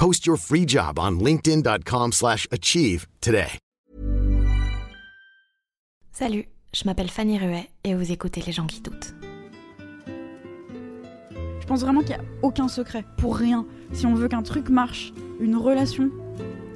Post your free job on linkedin.com/achieve slash achieve today. Salut, je m'appelle Fanny Ruet et vous écoutez Les gens qui doutent. Je pense vraiment qu'il n'y a aucun secret pour rien. Si on veut qu'un truc marche, une relation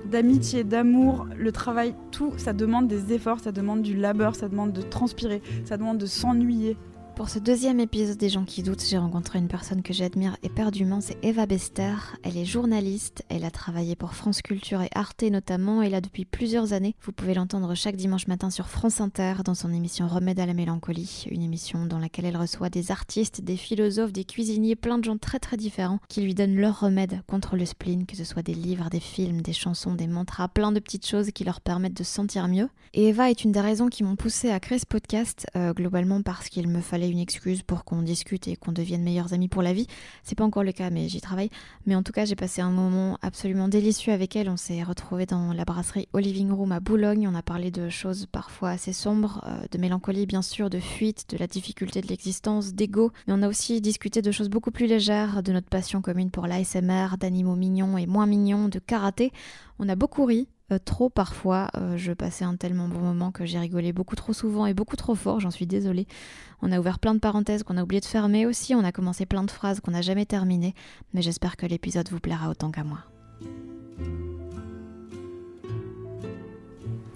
d'amitié, d'amour, le travail, tout, ça demande des efforts, ça demande du labeur, ça demande de transpirer, ça demande de s'ennuyer. Pour ce deuxième épisode des gens qui doutent, j'ai rencontré une personne que j'admire éperdument, c'est Eva Bester. Elle est journaliste, elle a travaillé pour France Culture et Arte notamment, et là depuis plusieurs années. Vous pouvez l'entendre chaque dimanche matin sur France Inter dans son émission Remède à la mélancolie, une émission dans laquelle elle reçoit des artistes, des philosophes, des cuisiniers, plein de gens très très différents qui lui donnent leur remède contre le spleen, que ce soit des livres, des films, des chansons, des mantras, plein de petites choses qui leur permettent de se sentir mieux. Et Eva est une des raisons qui m'ont poussé à créer ce podcast, euh, globalement parce qu'il me fallait une excuse pour qu'on discute et qu'on devienne meilleurs amis pour la vie. C'est pas encore le cas, mais j'y travaille. Mais en tout cas, j'ai passé un moment absolument délicieux avec elle. On s'est retrouvés dans la brasserie Au Living Room à Boulogne. On a parlé de choses parfois assez sombres, euh, de mélancolie bien sûr, de fuite, de la difficulté de l'existence, d'ego. Mais on a aussi discuté de choses beaucoup plus légères, de notre passion commune pour l'ASMR, d'animaux mignons et moins mignons, de karaté. On a beaucoup ri, euh, trop parfois. Euh, je passais un tellement bon moment que j'ai rigolé beaucoup trop souvent et beaucoup trop fort, j'en suis désolée. On a ouvert plein de parenthèses qu'on a oublié de fermer aussi, on a commencé plein de phrases qu'on n'a jamais terminées, mais j'espère que l'épisode vous plaira autant qu'à moi.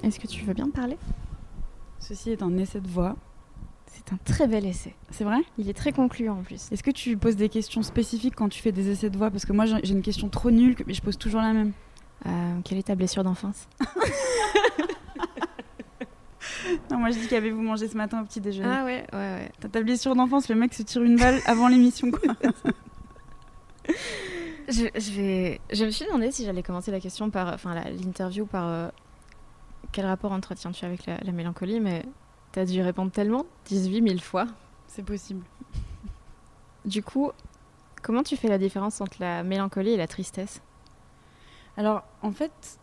Est-ce que tu veux bien parler? Ceci est un essai de voix. C'est un très bel essai. C'est vrai? Il est très concluant en plus. Est-ce que tu poses des questions spécifiques quand tu fais des essais de voix? Parce que moi j'ai j'ai une question trop nulle, mais je pose toujours la même. Euh, quelle est ta blessure d'enfance? Non, moi je dis qu'avez-vous mangé ce matin au petit déjeuner? Ah ouais, ouais, ouais. T'as ta blessure d'enfance, le mec se tire une balle avant l'émission quoi. Je, je vais... je me suis demandé si j'allais commencer la question par, enfin l'interview par euh, quel rapport entretiens-tu avec la, la mélancolie, mais t'as dû répondre tellement 18 000 fois. C'est possible. Du coup, comment tu fais la différence entre la mélancolie et la tristesse? Alors en fait,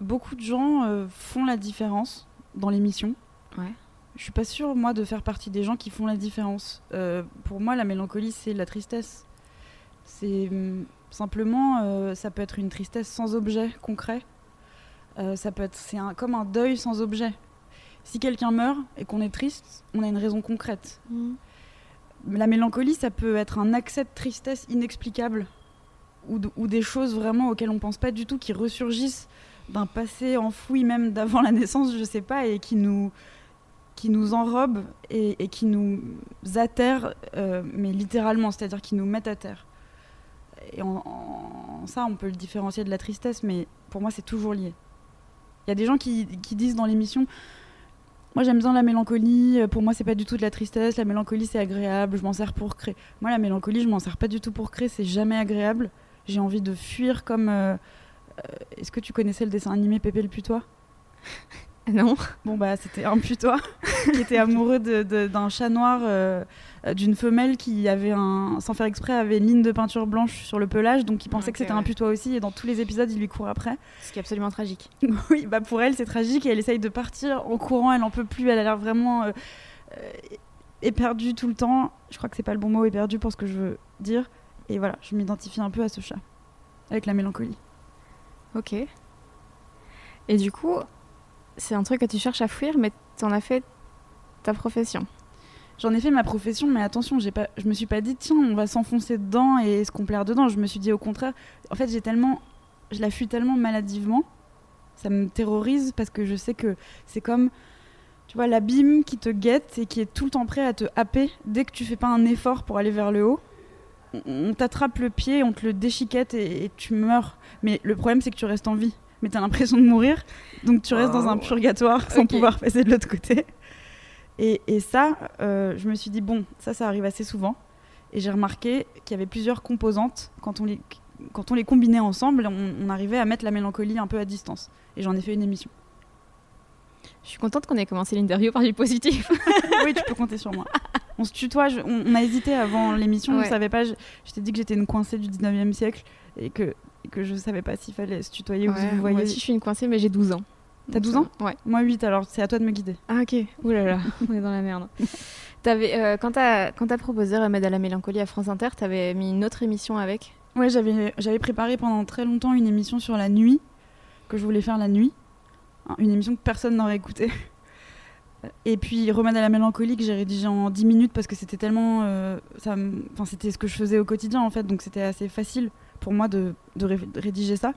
beaucoup de gens euh, font la différence dans l'émission. Ouais. Je suis pas sûre moi de faire partie des gens qui font la différence. Euh, pour moi, la mélancolie c'est la tristesse. C'est hum, simplement, euh, ça peut être une tristesse sans objet concret. Ça peut être, c'est un- comme un deuil sans objet. Si quelqu'un meurt et qu'on est triste, on a une raison concrète. La mélancolie, ça peut être un accès de tristesse inexplicable ou, ou des choses vraiment auxquelles on pense pas du tout qui ressurgissent d'un passé enfoui même d'avant la naissance, je sais pas, et qui nous qui nous enrobent et, qui nous atterrent, euh, mais littéralement, c'est-à-dire qui nous mettent à terre. Et en, ça, on peut le différencier de la tristesse, mais pour moi, c'est toujours lié. Il y a des gens qui, qui disent dans l'émission moi j'aime bien la mélancolie, euh, pour moi c'est pas du tout de la tristesse, la mélancolie c'est agréable, je m'en sers pour créer. Moi la mélancolie je m'en sers pas du tout pour créer, c'est jamais agréable. J'ai envie de fuir comme... euh, euh, Est-ce que tu connaissais le dessin animé Pépé le putois? Non. Bon bah c'était un putois qui était amoureux d'un chat noir, euh, d'une femelle qui avait un, sans faire exprès, avait une ligne de peinture blanche sur le pelage, donc il pensait que c'était un putois aussi, et dans tous les épisodes il lui court après. Ce qui est absolument tragique. oui, bah pour elle c'est tragique et elle essaye de partir en courant, elle en peut plus, elle a l'air vraiment euh, éperdue tout le temps. Je crois que c'est pas le bon mot éperdue pour ce que je veux dire. Et voilà, je m'identifie un peu à ce chat, avec la mélancolie. Ok. Et du coup, c'est un truc que tu cherches à fuir, mais t'en as fait ta profession. J'en ai fait ma profession, mais attention, j'ai pas, je me suis pas dit tiens, on va s'enfoncer dedans et se complaire dedans. Je me suis dit au contraire, en fait, j'ai tellement, je la fuis tellement maladivement Ça me terrorise parce que je sais que c'est comme, tu vois, l'abîme qui te guette et qui est tout le temps prêt à te happer dès que tu fais pas un effort pour aller vers le haut. On, t'attrape le pied, on te le déchiquette et, et tu meurs. Mais le problème, c'est que tu restes en vie. Mais t'as l'impression de mourir, donc tu restes dans un purgatoire sans pouvoir passer de l'autre côté. Et, et ça, euh, je me suis dit, bon, ça, ça arrive assez souvent. Et j'ai remarqué qu'il y avait plusieurs composantes. Quand on les, quand on les combinait ensemble, on, on arrivait à mettre la mélancolie un peu à distance. Et j'en ai fait une émission. Je suis contente qu'on ait commencé l'interview par du positif. oui, tu peux compter sur moi. On se tutoie, je- on, on a hésité avant l'émission, Ouais. je savais pas, je, je t'ai dit que j'étais une coincée du 19e siècle et que, et que je savais pas s'il fallait se tutoyer ou se vous moi voyez. aussi, je suis une coincée, mais j'ai 12 ans. T'as Donc, 12 ça ans va. Ouais. Moi 8, alors c'est à toi de me guider. Ah ok, là, on est dans la merde. T'avais, euh, quand t'as proposé Remède à la mélancolie à France Inter, t'avais mis une autre émission avec? Ouais, j'avais préparé pendant très longtemps une émission sur la nuit, que je voulais faire la nuit. Une émission que personne n'aurait écoutée. Et puis Remède à la mélancolie que j'ai rédigé en 10 minutes parce que c'était tellement. euh, Enfin, c'était ce que je faisais au quotidien en fait, donc c'était assez facile pour moi de, de ré- de rédiger ça.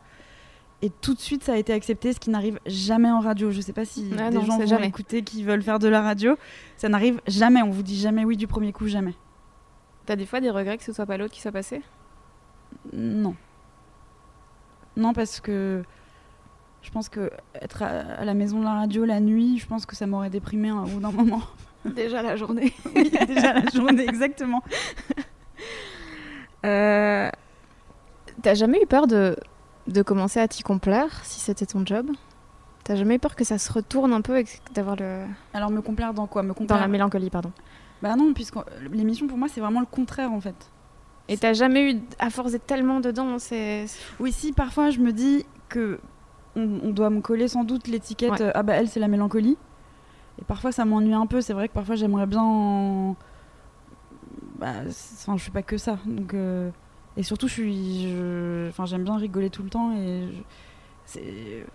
Et tout de suite, ça a été accepté, ce qui n'arrive jamais en radio. Je sais pas si Ah des non, gens vont jamais. écouter qui veulent faire de la radio. Ça n'arrive jamais. On vous dit jamais oui du premier coup, jamais. T'as des fois des regrets que ce soit pas l'autre qui soit passé? Non. Non, parce que je pense que être à, à la maison de la radio la nuit, je pense que ça m'aurait déprimé un bout d'un moment. Déjà la journée. Oui, déjà la journée, exactement. Euh, T'as jamais eu peur de, de commencer à t'y complaire si c'était ton job? T'as jamais eu peur que ça se retourne un peu et d'avoir le... Alors me complaire dans quoi? Me Dans complaire la mélancolie, pardon. Bah non, puisque l'émission pour moi c'est vraiment le contraire en fait. Et t'as jamais eu, à force d'être tellement dedans, c'est... Oui, si parfois je me dis que on, on doit me coller sans doute l'étiquette Ouais. euh, ah bah elle c'est la mélancolie. Et parfois ça m'ennuie un peu. C'est vrai que parfois j'aimerais bien. en- Bah, enfin, je fais pas que ça. Donc euh, et surtout je suis, je- enfin j'aime bien rigoler tout le temps et je... c'est.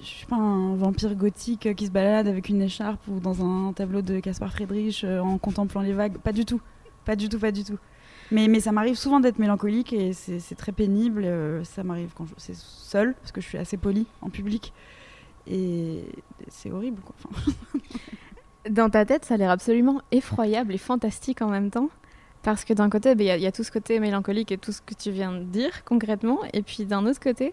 Je suis pas un vampire gothique qui se balade avec une écharpe ou dans un tableau de Caspar Friedrich euh, en contemplant les vagues. Pas du tout. Pas du tout, pas du tout. Mais, mais ça m'arrive souvent d'être mélancolique et c'est très pénible. euh, ça m'arrive quand je- c'est seul, parce que je suis assez polie en public. Et c'est horrible, quoi. Enfin, Dans ta tête, ça a l'air absolument effroyable et fantastique en même temps. Parce que d'un côté, ben, il y, a- il y a tout ce côté mélancolique et tout ce que tu viens de dire concrètement. Et puis d'un autre côté,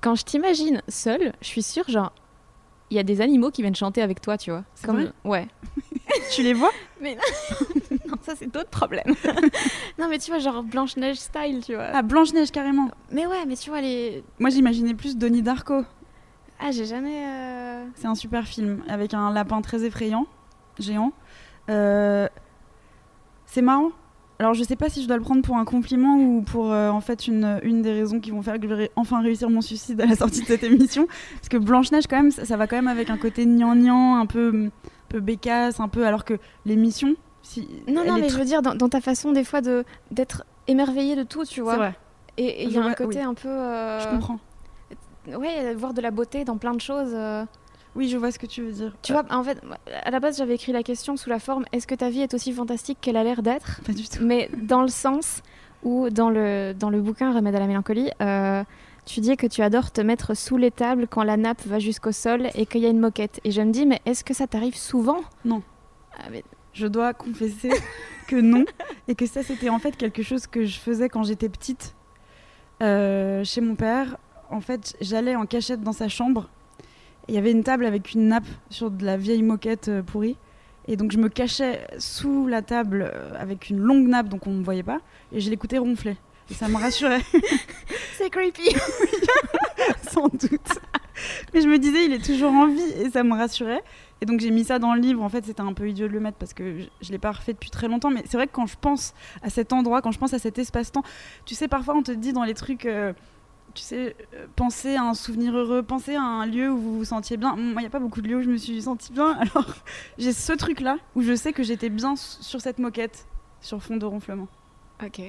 quand je t'imagine seule, je suis sûre, genre, il y a des animaux qui viennent chanter avec toi, tu vois. Comme... vrai? Ouais. tu les vois? Non, ça c'est d'autres problèmes. non, mais tu vois, genre Blanche-Neige style, tu vois. Ah, Blanche-Neige, carrément. Mais ouais, mais tu vois, les. Moi, j'imaginais plus Donnie Darko. Ah, j'ai jamais. euh, C'est un super film avec un lapin très effrayant, géant. Euh, c'est marrant. Alors, je sais pas si je dois le prendre pour un compliment ou pour euh, en fait une, une des raisons qui vont faire que je vais enfin réussir mon suicide à la sortie de cette émission. Parce que Blanche-Neige, quand même, ça, ça va quand même avec un côté gnangnan, un peu, un peu bécasse, un peu. Alors que l'émission. Si, Non, non, mais tr- je veux dire, dans, dans ta façon des fois de d'être émerveillé de tout, tu vois. Vrai, Et il y a un côté oui. un peu. euh, je comprends. Ouais, voir de la beauté dans plein de choses. euh. Oui, je vois ce que tu veux dire. Tu vois, en fait, à la base, j'avais écrit la question sous la forme est-ce que ta vie est aussi fantastique qu'elle a l'air d'être? Pas du tout. Mais dans le sens où, dans le, dans le bouquin Remède à la mélancolie, euh, tu dis que tu adores te mettre sous les tables quand la nappe va jusqu'au sol et qu'il y a une moquette. Et je me dis, mais est-ce que ça t'arrive souvent? Non. Ah, mais- Je dois confesser que non. Et que ça, c'était en fait quelque chose que je faisais quand j'étais petite. Euh, chez mon père, en fait, j'allais en cachette dans sa chambre. Il y avait une table avec une nappe sur de la vieille moquette euh, pourrie. Et donc je me cachais sous la table euh, avec une longue nappe, donc on ne me voyait pas. Et je l'écoutais ronfler. Et ça me rassurait, C'est creepy sans doute. Mais je me disais, il est toujours en vie. Et ça me rassurait. Et donc j'ai mis ça dans le livre. En fait, c'était un peu idiot de le mettre parce que je, je l'ai pas refait depuis très longtemps. Mais c'est vrai que quand je pense à cet endroit, quand je pense à cet espace-temps, tu sais, parfois on te dit dans les trucs, euh, tu sais, euh, pensez à un souvenir heureux, pensez à un lieu où vous vous sentiez bien. Moi, il n'y a pas beaucoup de lieux où je me suis sentie bien. Alors j'ai ce truc-là où je sais que j'étais bien sur cette moquette, sur fond de ronflement. Ok.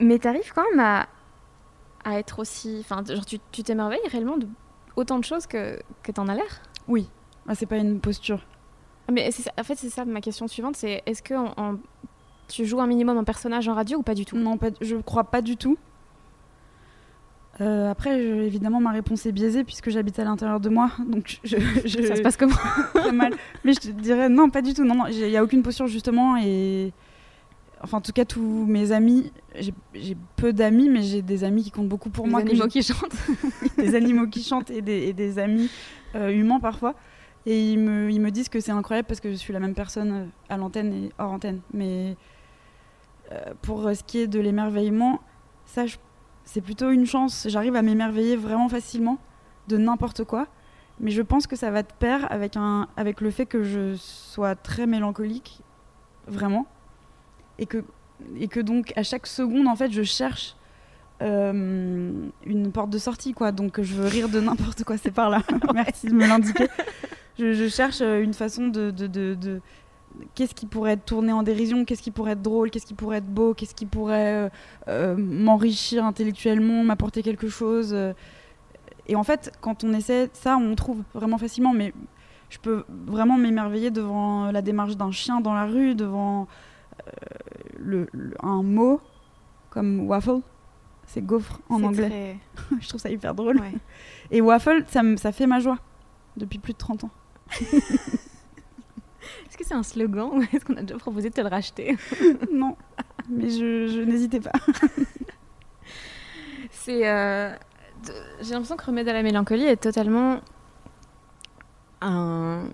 Mais t'arrives quand même à, à être aussi. Enfin, genre, tu tu t'émerveilles réellement de autant de choses que, que t'en as l'air? Oui, ah, c'est pas une posture. Mais ça- en fait, c'est ça ma question suivante c'est est-ce que en- en- tu joues un minimum un personnage en radio ou pas du tout? Non, pas, je crois pas du tout. Euh, après, je- évidemment, ma réponse est biaisée puisque j'habite à l'intérieur de moi, donc je, je- Ça se passe comment? très mal. Mais je te dirais non, pas du tout. Non, non, il n'y a aucune posture justement. Et enfin, en tout cas, tous mes amis, j'ai peu d'amis, mais j'ai des amis qui comptent beaucoup pour moi. que animaux qui chantent. des animaux qui chantent et des, et des amis euh, humains parfois. Et ils me, disent que c'est incroyable parce que je suis la même personne euh, à l'antenne et hors antenne. Mais euh, pour ce qui est de l'émerveillement, ça, c'est plutôt une chance. J'arrive à m'émerveiller vraiment facilement de n'importe quoi. Mais je pense que ça va de pair avec, le fait que je sois très mélancolique, vraiment. Et que, donc, à chaque seconde, en fait, je cherche euh, une porte de sortie. Donc, je veux rire de n'importe quoi, c'est par là. Merci de me l'indiquer. Je, je cherche euh, une façon de. de, de- de- Qu'est-ce qui pourrait être tourné en dérision Qu'est-ce qui pourrait être drôle Qu'est-ce qui pourrait être beau Qu'est-ce qui pourrait euh, euh, m'enrichir intellectuellement, m'apporter quelque chose. Et en fait, quand on essaie ça, on trouve vraiment facilement. Mais je peux vraiment m'émerveiller devant la démarche d'un chien dans la rue, devant euh, le, le- un mot comme waffle. C'est gaufre en anglais. très- je trouve ça hyper drôle. ouais. Et waffle, ça, ça fait ma joie depuis plus de 30 ans. Est-ce que c'est un slogan ou est-ce qu'on a déjà proposé de te le racheter? Non, mais je, je n'hésitais pas. C'est. euh, J'ai l'impression que Remède à la mélancolie est totalement un,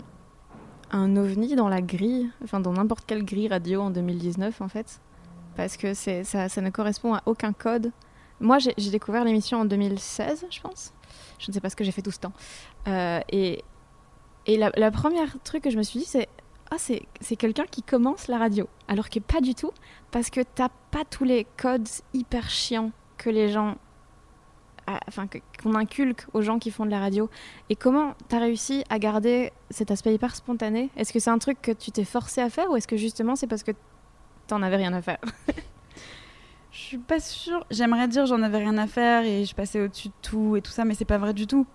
un ovni dans la grille, enfin dans n'importe quelle grille radio en 2019 en fait, parce que c'est ça, ça ne correspond à aucun code. Moi, j'ai j'ai découvert l'émission en 2016, je pense. Je ne sais pas ce que j'ai fait tout ce temps. Euh, et et la, la première truc que je me suis dit, c'est ah c'est quelqu'un qui commence la radio, alors que pas du tout, parce que t'as pas tous les codes hyper chiants que les gens enfin qu'on inculque aux gens qui font de la radio. Et comment tu as réussi à garder cet aspect hyper spontané? Est-ce que c'est un truc que tu t'es forcé à faire ou est-ce que justement c'est parce que t'en avais rien à faire? Je suis pas sûre. J'aimerais dire j'en avais rien à faire et je passais au-dessus de tout et tout ça, mais c'est pas vrai du tout.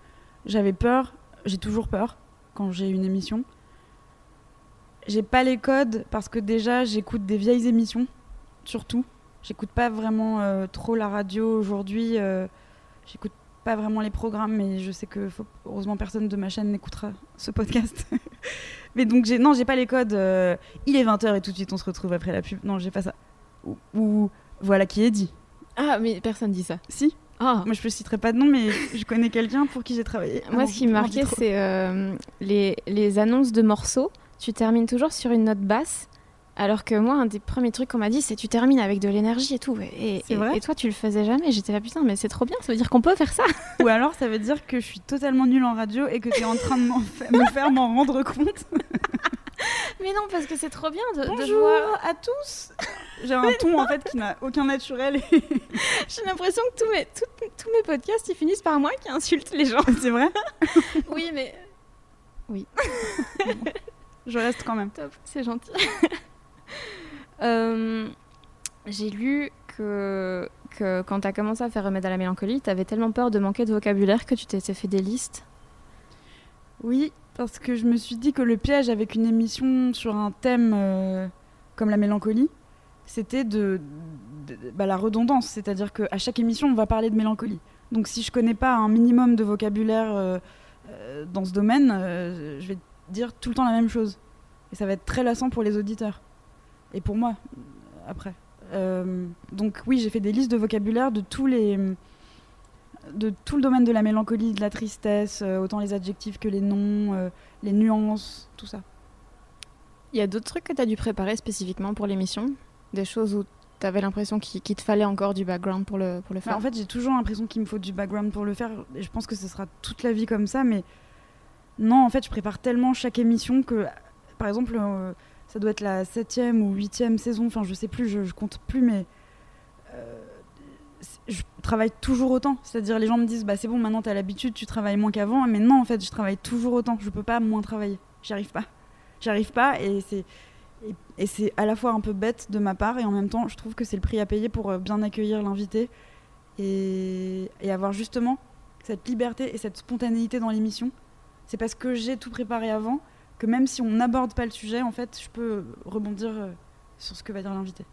J'avais peur, j'ai toujours peur quand j'ai une émission. J'ai pas les codes parce que déjà j'écoute des vieilles émissions, surtout. J'écoute pas vraiment euh, trop la radio aujourd'hui. euh, J'écoute pas vraiment les programmes, mais je sais que faut- heureusement personne de ma chaîne n'écoutera ce podcast. mais donc j'ai non, j'ai pas les codes. euh, il est 20h et tout de suite on se retrouve après la pub. Non, j'ai pas ça. Ou, ou voilà qui est dit. Ah mais personne dit ça. Si, Ah moi je ne citerai pas de nom, mais je connais quelqu'un pour qui j'ai travaillé. Moi, Ah, ce qui me marquait, c'est euh, les, les annonces de morceaux. Tu termines toujours sur une note basse, alors que moi, un des premiers trucs qu'on m'a dit, c'est tu termines avec de l'énergie et tout. Et, et- et toi, tu le faisais jamais. J'étais là, putain, mais c'est trop bien, ça veut dire qu'on peut faire ça. Ou alors ça veut dire que je suis totalement nulle en radio et que tu es en train de me faire m'en rendre compte. Mais non, parce que c'est trop bien de, de Bonjour voir. à tous J'ai un ton en fait qui n'a aucun naturel. et- J'ai l'impression que tous mes, tous, tous mes podcasts, ils finissent par moi qui insulte les gens. C'est vrai oui, mais Je reste quand même. top, c'est gentil. Euh, J'ai lu que, que quand tu as commencé à faire Remède à la mélancolie, tu avais tellement peur de manquer de vocabulaire que tu t'étais fait des listes. Oui, parce que je me suis dit que le piège avec une émission sur un thème euh, comme la mélancolie, c'était de, bah, la redondance. C'est-à-dire qu'à chaque émission, on va parler de mélancolie. Donc si je connais pas un minimum de vocabulaire euh, euh, dans ce domaine, je vais dire tout le temps la même chose. Et ça va être très lassant pour les auditeurs. Et pour moi, après. Donc oui, j'ai fait des listes de vocabulaire de tous les de tout le domaine de la mélancolie, de la tristesse, euh, autant les adjectifs que les noms, euh, les nuances, tout ça. Il y a d'autres trucs que tu as dû préparer spécifiquement pour l'émission? Des choses où tu avais l'impression qu'il te fallait encore du background pour le, pour le Bah, faire? en fait, j'ai toujours l'impression qu'il me faut du background pour le faire, et je pense que ce sera toute la vie comme ça, mais non, en fait, je prépare tellement chaque émission que, par exemple, euh, ça doit être la septième ou huitième saison, enfin, je sais plus, je, je compte plus, mais euh, je travaille toujours autant. C'est-à-dire, les gens me disent, bah c'est bon, maintenant t'as l'habitude, tu travailles moins qu'avant, mais non, en fait, je travaille toujours autant. Je peux pas moins travailler. J'y arrive pas. J'y arrive pas, et c'est et, c'est à la fois un peu bête de ma part, et en même temps, je trouve que c'est le prix à payer pour euh, bien accueillir l'invité et, et avoir justement cette liberté et cette spontanéité dans l'émission. C'est parce que j'ai tout préparé avant que même si on n'aborde pas le sujet, en fait, je peux rebondir euh, sur ce que va dire l'invité.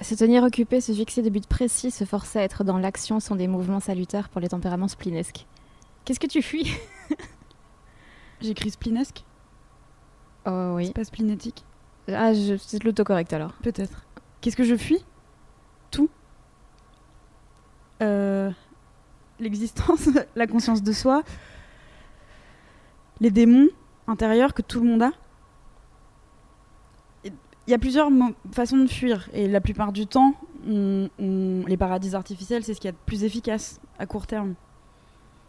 Se tenir occupé, se fixer de buts précis, se forcer à être dans l'action sont des mouvements salutaires pour les tempéraments splinesques. Qu'est-ce que tu fuis J'écris splinesque, Oh oui. c'est pas splinétique. Ah, c'est l'autocorrect alors. Peut-être. Qu'est-ce que je fuis? Tout. Euh, L'existence, la conscience de soi, les démons intérieurs que tout le monde a. Il y a plusieurs façons de fuir et la plupart du temps, on- on- les paradis artificiels, c'est ce qu'il y a de plus efficace à court terme.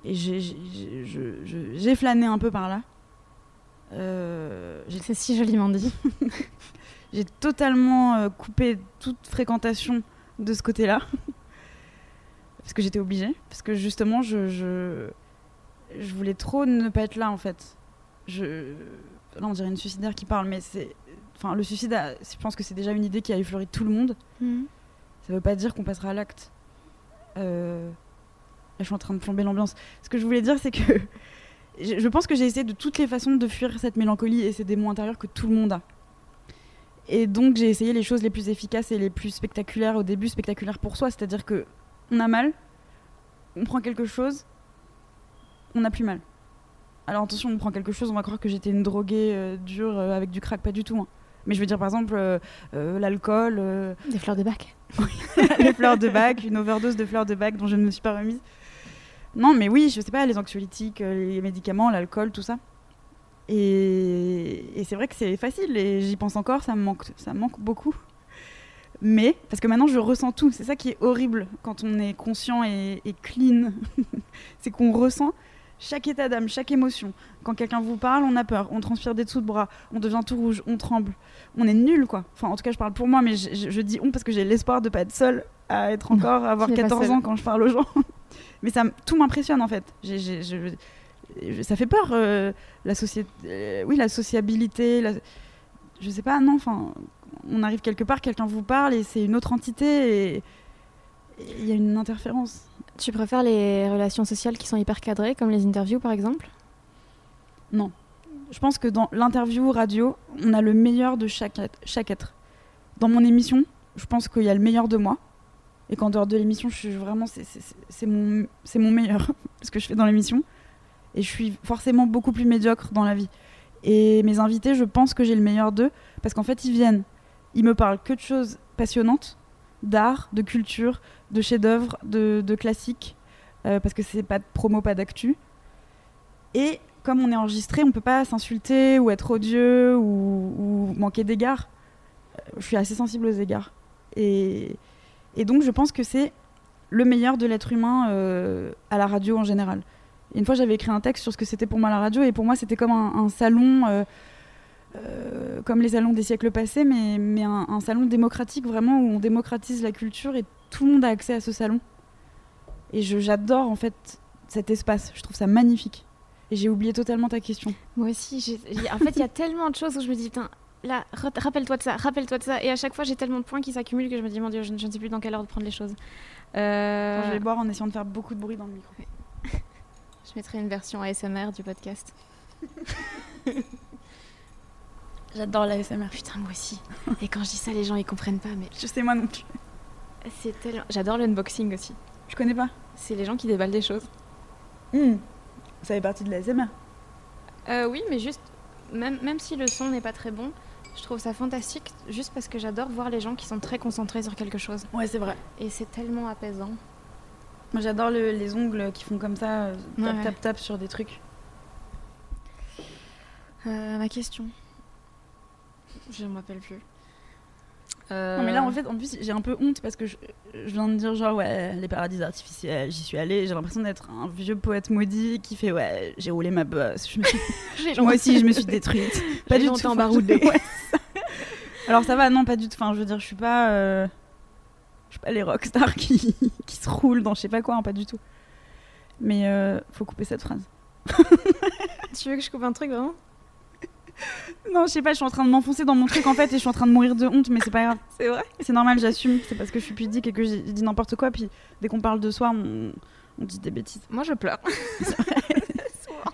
Et j'ai- flâné un peu par là. Euh, C'est si joliment dit. j'ai totalement euh, coupé toute fréquentation de ce côté-là. parce que j'étais obligée. Parce que justement, je, je, je voulais trop ne pas être là, en fait. Je... Là, on dirait une suicidaire qui parle, mais c'est. Enfin, le suicide, a- je pense que c'est déjà une idée qui a effleuré tout le monde. Ça veut pas dire qu'on passera à l'acte. Euh, Là, je suis en train de plomber l'ambiance. Ce que je voulais dire, c'est que je je pense que j'ai essayé de toutes les façons de fuir cette mélancolie et ces démons intérieurs que tout le monde a. Et donc, j'ai essayé les choses les plus efficaces et les plus spectaculaires au début, spectaculaires pour soi. C'est-à-dire que on a mal, on prend quelque chose, on n'a plus mal. Alors attention, on prend quelque chose, on va croire que j'étais une droguée euh, dure euh, avec du crack, pas du tout. hein. Mais je veux dire, par exemple, euh, euh, l'alcool, euh, Des fleurs de bac. les fleurs de bac, une overdose de fleurs de bac dont je ne me suis pas remise. Non, mais oui, je sais pas, les anxiolytiques, les médicaments, l'alcool, tout ça. Et, et c'est vrai que c'est facile et j'y pense encore, ça me manque, ça me manque beaucoup. Mais, parce que maintenant je ressens tout, c'est ça qui est horrible quand on est conscient et, et clean, c'est qu'on ressent chaque état d'âme, chaque émotion. Quand quelqu'un vous parle, on a peur, on transpire des dessous de bras, on devient tout rouge, on tremble. On est nul quoi. Enfin, en tout cas, je parle pour moi, mais je, je- je dis on parce que j'ai l'espoir de pas être seule à être encore, à avoir tu n'es pas 14 seule. ans quand je parle aux gens. mais ça, tout m'impressionne en fait. Je- ça fait peur, euh, la, société, euh, oui, la sociabilité. La, je sais pas, non, enfin, on arrive quelque part, quelqu'un vous parle et c'est une autre entité et il y a une interférence. Tu préfères les relations sociales qui sont hyper cadrées, comme les interviews par exemple? Non. Je pense que dans l'interview radio, on a le meilleur de chaque chaque être. Dans mon émission, je pense qu'il y a le meilleur de moi. Et qu'en dehors de l'émission, je suis vraiment. c'est- mon, mon meilleur, ce que je fais dans l'émission. Et je suis forcément beaucoup plus médiocre dans la vie. Et mes invités, je pense que j'ai le meilleur d'eux. Parce qu'en fait, ils viennent. Ils me parlent que de choses passionnantes d'art, de culture, de chefs-d'œuvre, de, de classiques. euh, parce que c'est pas de promo, pas d'actu. Et comme on est enregistré, on peut pas s'insulter ou être odieux ou, manquer d'égards. Euh, Je suis assez sensible aux égards. Et, donc je pense que c'est le meilleur de l'être humain euh, à la radio en général. Une fois, j'avais écrit un texte sur ce que c'était pour moi la radio, et pour moi, c'était comme un, salon, euh, comme les salons des siècles passés, mais, mais un, un salon démocratique vraiment où on démocratise la culture et tout le monde a accès à ce salon. Et je- j'adore en fait cet espace. Je trouve ça magnifique. Et j'ai oublié totalement ta question. Moi aussi, en fait, il y a tellement de choses où je me dis, putain, là, rappelle-toi de ça, rappelle-toi de ça. Et à chaque fois, j'ai tellement de points qui s'accumulent que je me dis, mon Dieu, je, ne- je ne sais plus dans quel ordre prendre les choses. Euh, Attends, Je vais boire en essayant de faire beaucoup de bruit dans le micro. je mettrai une version ASMR du podcast. J'adore la SMR. Putain, moi aussi. Et quand je dis ça, les gens, ils comprennent pas, mais Je sais moi non plus. c'est tellement. J'adore l'unboxing aussi. Je connais pas. C'est les gens qui déballent des choses. Hmm. Ça fait partie de la SMR. Euh, oui, mais juste, même, même si le son n'est pas très bon, je trouve ça fantastique, juste parce que j'adore voir les gens qui sont très concentrés sur quelque chose. Ouais, c'est vrai. Et c'est tellement apaisant. Moi, j'adore le- les ongles qui font comme ça, euh, tap, ouais. tap, tap sur des trucs. Euh, ma question. Je ne me rappelle plus. Euh, Non, mais là, en fait, en plus, j'ai un peu honte parce que je, je viens de dire, genre, ouais, les paradis artificiels, j'y suis allée. J'ai l'impression d'être un vieux poète maudit qui fait, ouais, j'ai roulé ma bosse. Je me suis- j'ai Moi aussi, je me suis détruite. Pas du tout. baroudé. ouais, ça. Alors, ça va, non, pas du tout. Enfin, je veux dire, je suis pas. euh, Je suis pas les rockstars qui, qui se roulent dans je sais pas quoi, hein, pas du tout. Mais euh, faut couper cette phrase. Tu veux que je coupe un truc vraiment? Non, je sais pas, je suis en train de m'enfoncer dans mon truc en fait et je suis en train de mourir de honte, mais c'est pas grave. C'est vrai C'est normal, j'assume. C'est parce que je suis pudique et que j'ai dit n'importe quoi. Puis dès qu'on parle de soi, on, on dit des bêtises. Moi je pleure.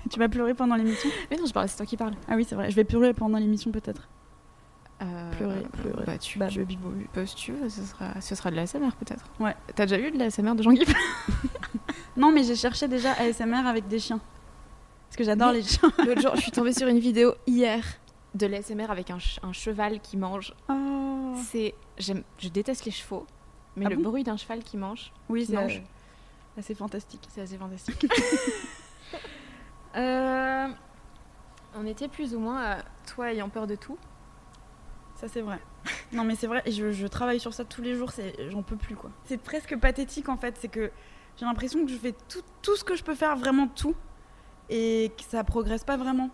Tu vas pleurer pendant l'émission? Mais non, je parle, c'est toi qui parles. Ah oui, c'est vrai. Je vais pleurer pendant l'émission peut-être. Euh, pleurer, pleurer. Bah, tu, Bah, tu- boy. peux, si tu veux, ce sera, ce sera de la SMR peut-être. Ouais. T'as déjà vu de la SMR de Jean Guy Non, mais j'ai cherché déjà ASMR avec des chiens. Parce que j'adore les chiens. L'autre jour, je suis tombée sur une vidéo hier de l'ASMR avec un, ch- un cheval qui mange. Oh. C'est, je déteste les chevaux, mais Ah le bon bruit d'un cheval qui mange, Oui, c'est mange. euh, assez fantastique. C'est assez fantastique. Euh, on était plus ou moins à toi ayant peur de tout. Ça, c'est vrai. Non, mais c'est vrai, et je, je travaille sur ça tous les jours, j'en peux plus, quoi. C'est presque pathétique, en fait, c'est que j'ai l'impression que je fais tout, tout ce que je peux faire, vraiment tout, et que ça progresse pas vraiment.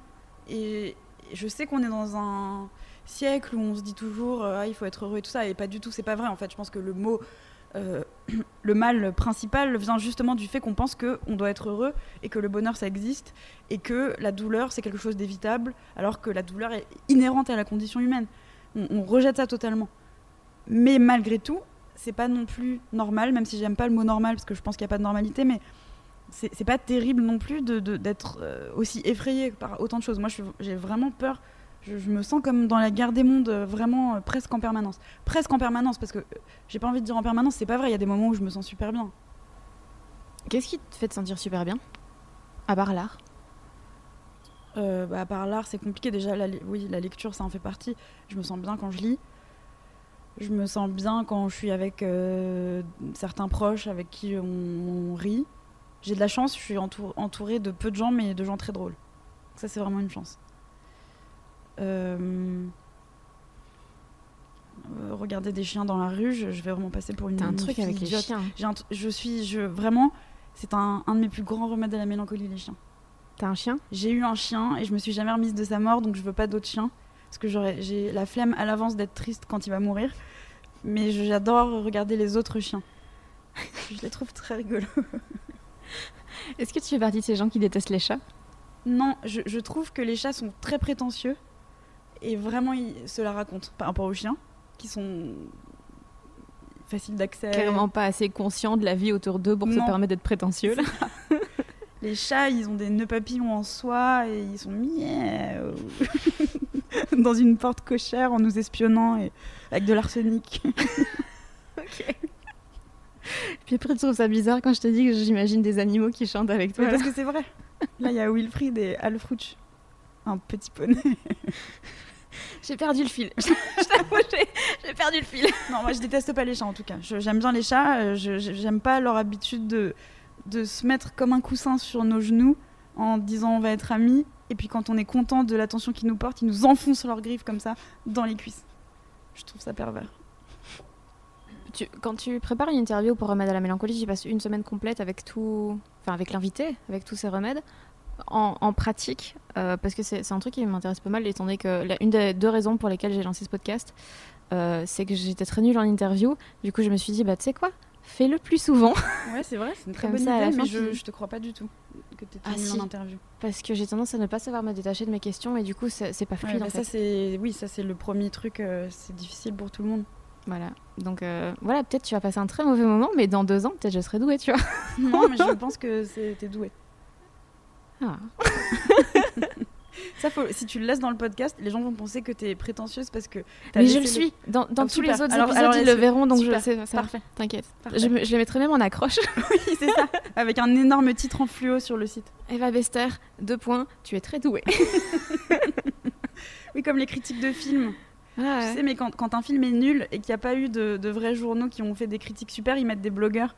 Et je sais qu'on est dans un siècle où on se dit toujours, euh, ah, il faut être heureux et tout ça, et pas du tout, c'est pas vrai, en fait. Je pense que le mot, euh, le mal principal vient justement du fait qu'on pense qu'on doit être heureux, et que le bonheur, ça existe, et que la douleur, c'est quelque chose d'évitable, alors que la douleur est inhérente à la condition humaine on, rejette ça totalement. Mais malgré tout, c'est pas non plus normal, même si j'aime pas le mot normal parce que je pense qu'il n'y a pas de normalité, mais c'est pas terrible non plus de- d'être euh, aussi effrayé par autant de choses. Moi, j'ai vraiment peur. Je, je me sens comme dans la guerre des mondes, euh, vraiment euh, presque en permanence. Presque en permanence, parce que j'ai pas envie de dire en permanence, c'est pas vrai. Il y a des moments où je me sens super bien. Qu'est-ce qui te fait te sentir super bien? À part l'art? Euh, bah, à part l'art, c'est compliqué. Déjà, la, oui, la lecture, ça en fait partie. Je me sens bien quand je lis. Je me sens bien quand je suis avec certains proches avec qui on, on rit. J'ai de la chance, je suis entour- entourée de peu de gens, mais de gens très drôles. Ça, c'est vraiment une chance. Euh, euh, regarder des chiens dans la rue, je, je vais vraiment passer pour une. T'as un truc avec les idiote. chiens. Un t- je suis, je vraiment, c'est un, un de mes plus grands remèdes à la mélancolie, les chiens. T'as un chien? J'ai eu un chien et je me suis jamais remise de sa mort, donc je veux pas d'autres chiens. Parce que j'ai la flemme à l'avance d'être triste quand il va mourir. Mais j'adore regarder les autres chiens. je les trouve très rigolos. Est-ce que tu fais partie de ces gens qui détestent les chats? Non, je, je trouve que les chats sont très prétentieux. Et vraiment, ils se la racontent par rapport aux chiens, qui sont faciles d'accès. Clairement pas assez conscients de la vie autour d'eux pour se permettre d'être prétentieux. là. Les chats, ils ont des nœuds papillons en soie et ils sont miaou dans une porte cochère en nous espionnant et avec de l'arsenic. Puis après, tu trouves ça bizarre quand je te dis que j'imagine des animaux qui chantent avec toi. Mais parce que c'est vrai. Là, il y a Wilfried et Alfrouch, un petit poney. J'ai perdu le fil. je t'avoue, j'ai- perdu le fil. Non, moi, je déteste pas les chats en tout cas. J'aime bien les chats. euh, J'aime pas leur habitude de, de se mettre comme un coussin sur nos genoux en disant on va être amis. Et puis quand on est content de l'attention qu'ils nous portent, ils nous enfoncent leurs griffes comme ça dans les cuisses. Je trouve ça pervers. Tu- quand tu prépares une interview pour Remède à la mélancolie, tu passes une semaine complète avec tout, enfin avec l'invité, avec tous ces remèdes. En, en pratique, euh, parce que c'est un truc qui m'intéresse pas mal, étant donné que la- une des deux raisons pour lesquelles j'ai lancé ce podcast, euh, c'est que j'étais très nulle en interview. Du coup, je me suis dit, bah tu sais quoi, fais-le plus souvent, Ouais, c'est vrai, c'est une très bonne ça, idée, mais je, je te crois pas du tout que tu Ah, si. en interview. parce que j'ai tendance à ne pas savoir me détacher de mes questions et du coup, c'est pas Ouais, fluide bah en ça, fait. oui, ça c'est le premier truc. euh, c'est difficile pour tout le monde. Voilà. Donc euh, voilà, peut-être tu vas passer un très mauvais moment, mais dans deux ans, peut-être je serai douée, tu vois. non, mais je pense que t'es doué. Ah. Ça, faut, si tu le laisses dans le podcast, les gens vont penser que t'es prétentieuse parce que. Mais je le suis. Dans, dans Ah, tous super. les autres Alors- épisodes, alors ils le verront, donc Super. je sais. ça- Parfait. T'inquiète. Je, je les mettrai même en accroche. Oui, c'est ça. Avec un énorme titre en fluo sur le site. Eva Bester, deux points, tu es très douée. Oui, comme les critiques de films. Ah, Tu sais, mais quand, quand un film est nul et qu'il n'y a pas eu de, de vrais journaux qui ont fait des critiques super, ils mettent des blogueurs.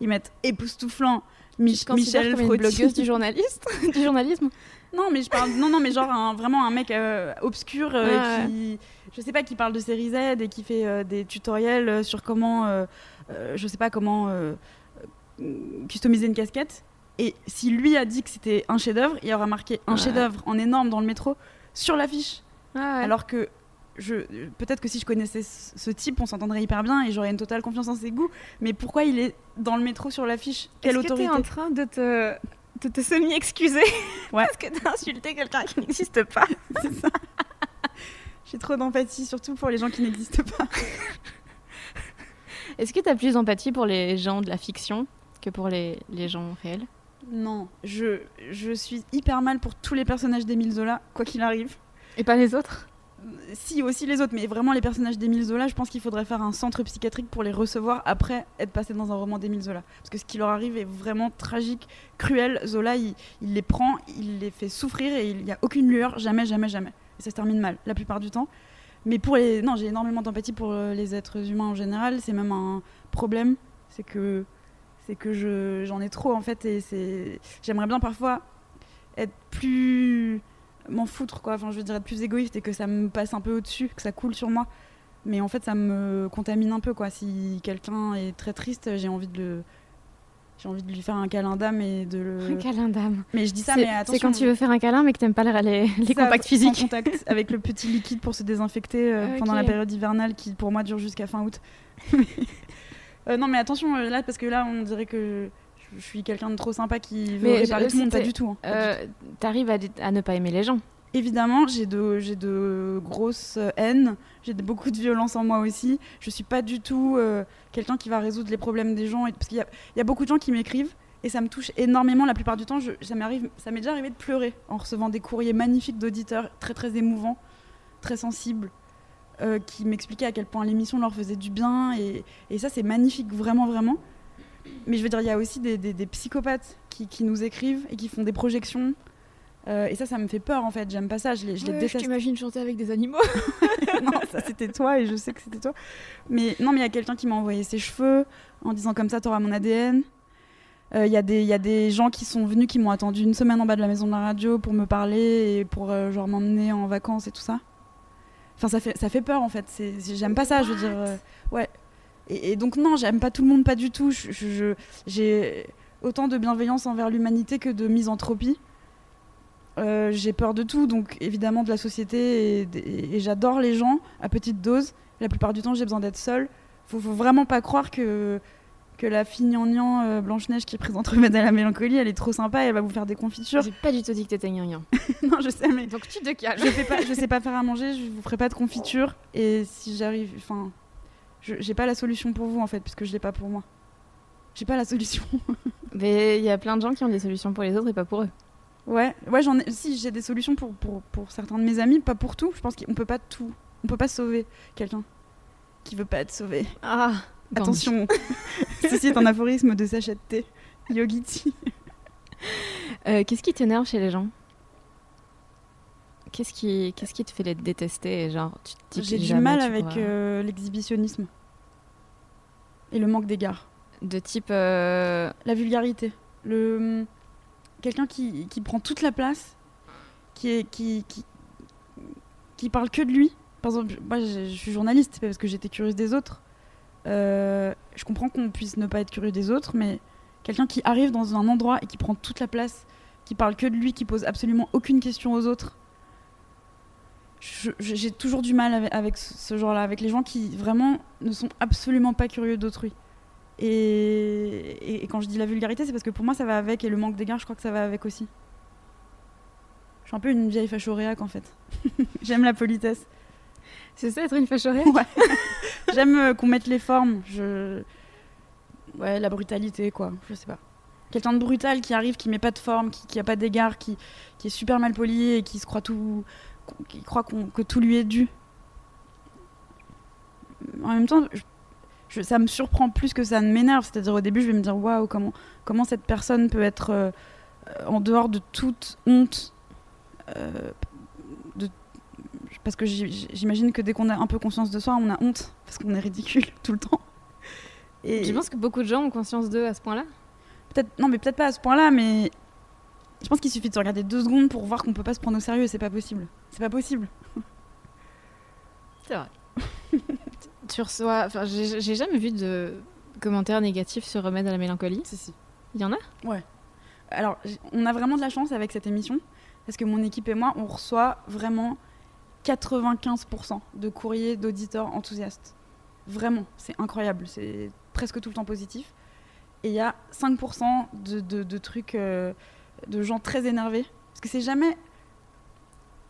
Ils mettent époustouflant. Mich- considère Michel comme une blogueuse du journaliste, du journalisme? Non, mais je parle. Non, non, mais genre un- vraiment un mec euh, obscur euh, Ouais, qui, je sais pas, qui parle de série Z et qui fait euh, des tutoriels sur comment, je sais pas comment customiser une casquette. Et si lui a dit que c'était un chef-d'œuvre, il y aura marqué un Ouais. chef-d'œuvre en énorme dans le métro sur l'affiche. Alors, Alors que peut-être que si je connaissais ce type, on s'entendrait hyper bien et j'aurais une totale confiance en ses goûts. Mais pourquoi il est dans le métro sur l'affiche? Quelle est-ce que autorité? t'es en train de te, de te semi-excuser Ouais. parce que t'as insulté quelqu'un qui n'existe pas C'est ça. J'ai trop d'empathie, surtout pour les gens qui n'existent pas. Est-ce que t'as plus d'empathie pour les gens de la fiction que pour les, les gens réels? Non, je, je suis hyper mal pour tous les personnages d'Émile Zola, quoi qu'il arrive. Et pas les autres? Si aussi les autres, mais vraiment les personnages d'Émile Zola, je pense qu'il faudrait faire un centre psychiatrique pour les recevoir après être passé dans un roman d'Émile Zola. Parce que ce qui leur arrive est vraiment tragique, cruel. Zola, il, les prend, il les fait souffrir et il n'y a aucune lueur, jamais, jamais, jamais. Et ça se termine mal, la plupart du temps. Mais pour les. Non, j'ai énormément d'empathie pour euh, les êtres humains en général. C'est même un problème. C'est que. C'est que je- j'en ai trop en fait. Et c'est. J'aimerais bien parfois être plus. M'en foutre quoi. Enfin, je veux dire être plus égoïste et que ça me passe un peu au-dessus, que ça coule sur moi. Mais en fait, ça me contamine un peu quoi. Si quelqu'un est très triste, j'ai envie de le. J'ai envie de lui faire un câlin d'âme et de le. Un câlin d'âme. Mais je dis ça, mais attention. c'est quand tu veux faire un câlin mais que t'aimes pas les, les, Ça, contacts physiques. contact avec le petit liquide pour se désinfecter euh, pendant la période hivernale qui pour moi dure jusqu'à fin août. Euh, non mais attention euh, là parce que là on dirait que je, suis quelqu'un de trop sympa qui veut réparer tout le monde, pas du tout. hein, Euh, T'arrives à, à ne pas aimer les gens. Évidemment, j'ai de, grosses haines, j'ai beaucoup de violence en moi aussi. Je suis pas du tout euh, quelqu'un qui va résoudre les problèmes des gens. et- Parce qu'il y a, il y a beaucoup de gens qui m'écrivent et ça me touche énormément. La plupart du temps, je- ça m'est déjà arrivé de pleurer en recevant des courriers magnifiques d'auditeurs très très émouvants, très sensibles, euh, qui m'expliquaient à quel point l'émission leur faisait du bien. Et, et ça, c'est magnifique, vraiment, vraiment. Mais je veux dire, il y a aussi des, des- des psychopathes qui, qui nous écrivent et qui font des projections. Euh, et ça, ça me fait peur en fait. J'aime pas ça. Je les, je les déteste. t'imagine chanter avec des animaux. non, ça c'était toi et je sais que c'était toi. Mais non, mais il y a quelqu'un qui m'a envoyé ses cheveux en disant comme ça, t'auras mon ADN. Euh, Il y, a des- il y a des gens qui sont venus, qui m'ont attendu une semaine en bas de la maison de la radio pour me parler et pour euh, genre m'emmener en vacances et tout ça. Enfin, ça fait, ça fait peur en fait. J'aime pas ça, je veux dire. euh, ouais. Et, et donc, non, j'aime pas tout le monde, pas du tout. Je- je- je- J'ai autant de bienveillance envers l'humanité que de misanthropie. Euh, j'ai peur de tout, donc évidemment de la société, et, et- et j'adore les gens à petite dose. La plupart du temps, j'ai besoin d'être seule. Faut, faut vraiment pas croire que, que la fille gnangnan euh, Blanche-Neige qui présente Remède à la mélancolie, elle est trop sympa et elle va vous faire des confitures. J'ai pas du tout dit que t'étais gnangnan. non, je sais, mais Donc tu te calmes. je, fais pas, je sais pas faire à manger, je vous ferai pas de confiture. Et si j'arrive. Enfin. J'ai pas la solution pour vous en fait, puisque je l'ai pas pour moi. J'ai pas la solution. Mais il y a plein de gens qui ont des solutions pour les autres et pas pour eux. Ouais, ouais, j'en ai. Si j'ai des solutions pour, pour, pour certains de mes amis, pas pour tout. Je pense qu'on peut pas tout. On peut pas sauver quelqu'un qui veut pas être sauvé. Ah Attention, ceci est un aphorisme de Sacha de thé. Yogiti. Euh, Qu'est-ce qui t'énerve chez les gens? Qu'est-ce qui, qu'est-ce qui te fait les détester genre J'ai du mal avec pourras- euh, l'exhibitionnisme et le manque d'égard. de type euh, La vulgarité. Le quelqu'un qui, qui prend toute la place, qui est qui, qui qui parle que de lui. Par exemple, moi je, suis journaliste, parce que j'étais curieuse des autres. Euh, je comprends qu'on puisse ne pas être curieux des autres, mais quelqu'un qui arrive dans un endroit et qui prend toute la place, qui parle que de lui, qui pose absolument aucune question aux autres. J'ai toujours du mal avec, avec ce genre-là, avec les gens qui vraiment ne sont absolument pas curieux d'autrui. Et, et- et quand je dis la vulgarité, c'est parce que pour moi ça va avec, et le manque d'égard, je crois que ça va avec aussi. Je suis un peu une vieille fachoréaque en fait. J'aime la politesse. c'est ça être une fâcherie Ouais. J'aime euh, qu'on mette les formes. Je... Ouais, la brutalité, quoi. Je sais pas. Quelqu'un de brutal qui arrive, qui met pas de forme, qui, qui a pas d'égard, qui, qui est super mal poli et qui se croit tout. Qui croit qu'on- que tout lui est dû. En même temps, je- je- ça me surprend plus que ça ne m'énerve. C'est-à-dire, au début, je vais me dire waouh, comment, comment cette personne peut être euh, en dehors de toute honte. euh, de parce que j'imagine que dès qu'on a un peu conscience de soi, on a honte parce qu'on est ridicule tout le temps. Et Je pense que beaucoup de gens ont conscience d'eux à ce point-là? peut-être non, mais peut-être pas à ce point-là, mais je pense qu'il suffit de se regarder deux secondes pour voir qu'on peut pas se prendre au sérieux. C'est pas possible. C'est pas possible. C'est vrai. tu reçois. Enfin, j'ai jamais vu de commentaires négatifs sur Remède à la mélancolie. Si si. Il y en a? Alors, j- on a vraiment de la chance avec cette émission parce que mon équipe et moi, on reçoit vraiment 95% de courriers d'auditeurs enthousiastes. Vraiment, c'est incroyable. C'est presque tout le temps positif. Et il y a 5% de, de- de trucs euh, de gens très énervés. Parce que c'est jamais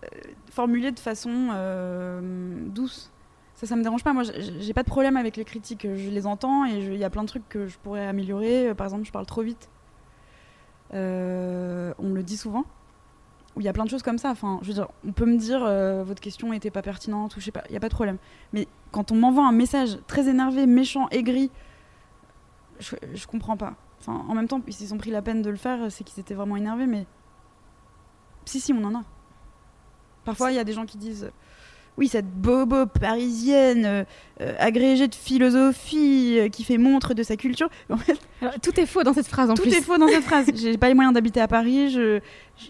euh, formulé de façon euh, douce. Ça, ça me dérange pas. Moi, j'ai pas de problème avec les critiques. Je les entends et il y a plein de trucs que je pourrais améliorer. Par exemple, je parle trop vite. Euh, on le dit souvent. il y a plein de choses comme ça. Enfin, je veux dire, on peut me dire euh, votre question n'était pas pertinente ou je sais pas, il y a pas de problème. Mais quand on m'envoie un message très énervé, méchant, aigri, je, je comprends pas. Enfin, en même temps, s'ils ont pris la peine de le faire, c'est qu'ils étaient vraiment énervés. Mais si, si, on en a. Parfois, il y a des gens qui disent oui, cette bobo parisienne, euh, agrégée de philosophie, euh, qui fait montre de sa culture. En fait, Alors, tout est faux dans cette phrase en tout plus. est faux dans cette phrase. J'ai pas les moyens d'habiter à Paris, je,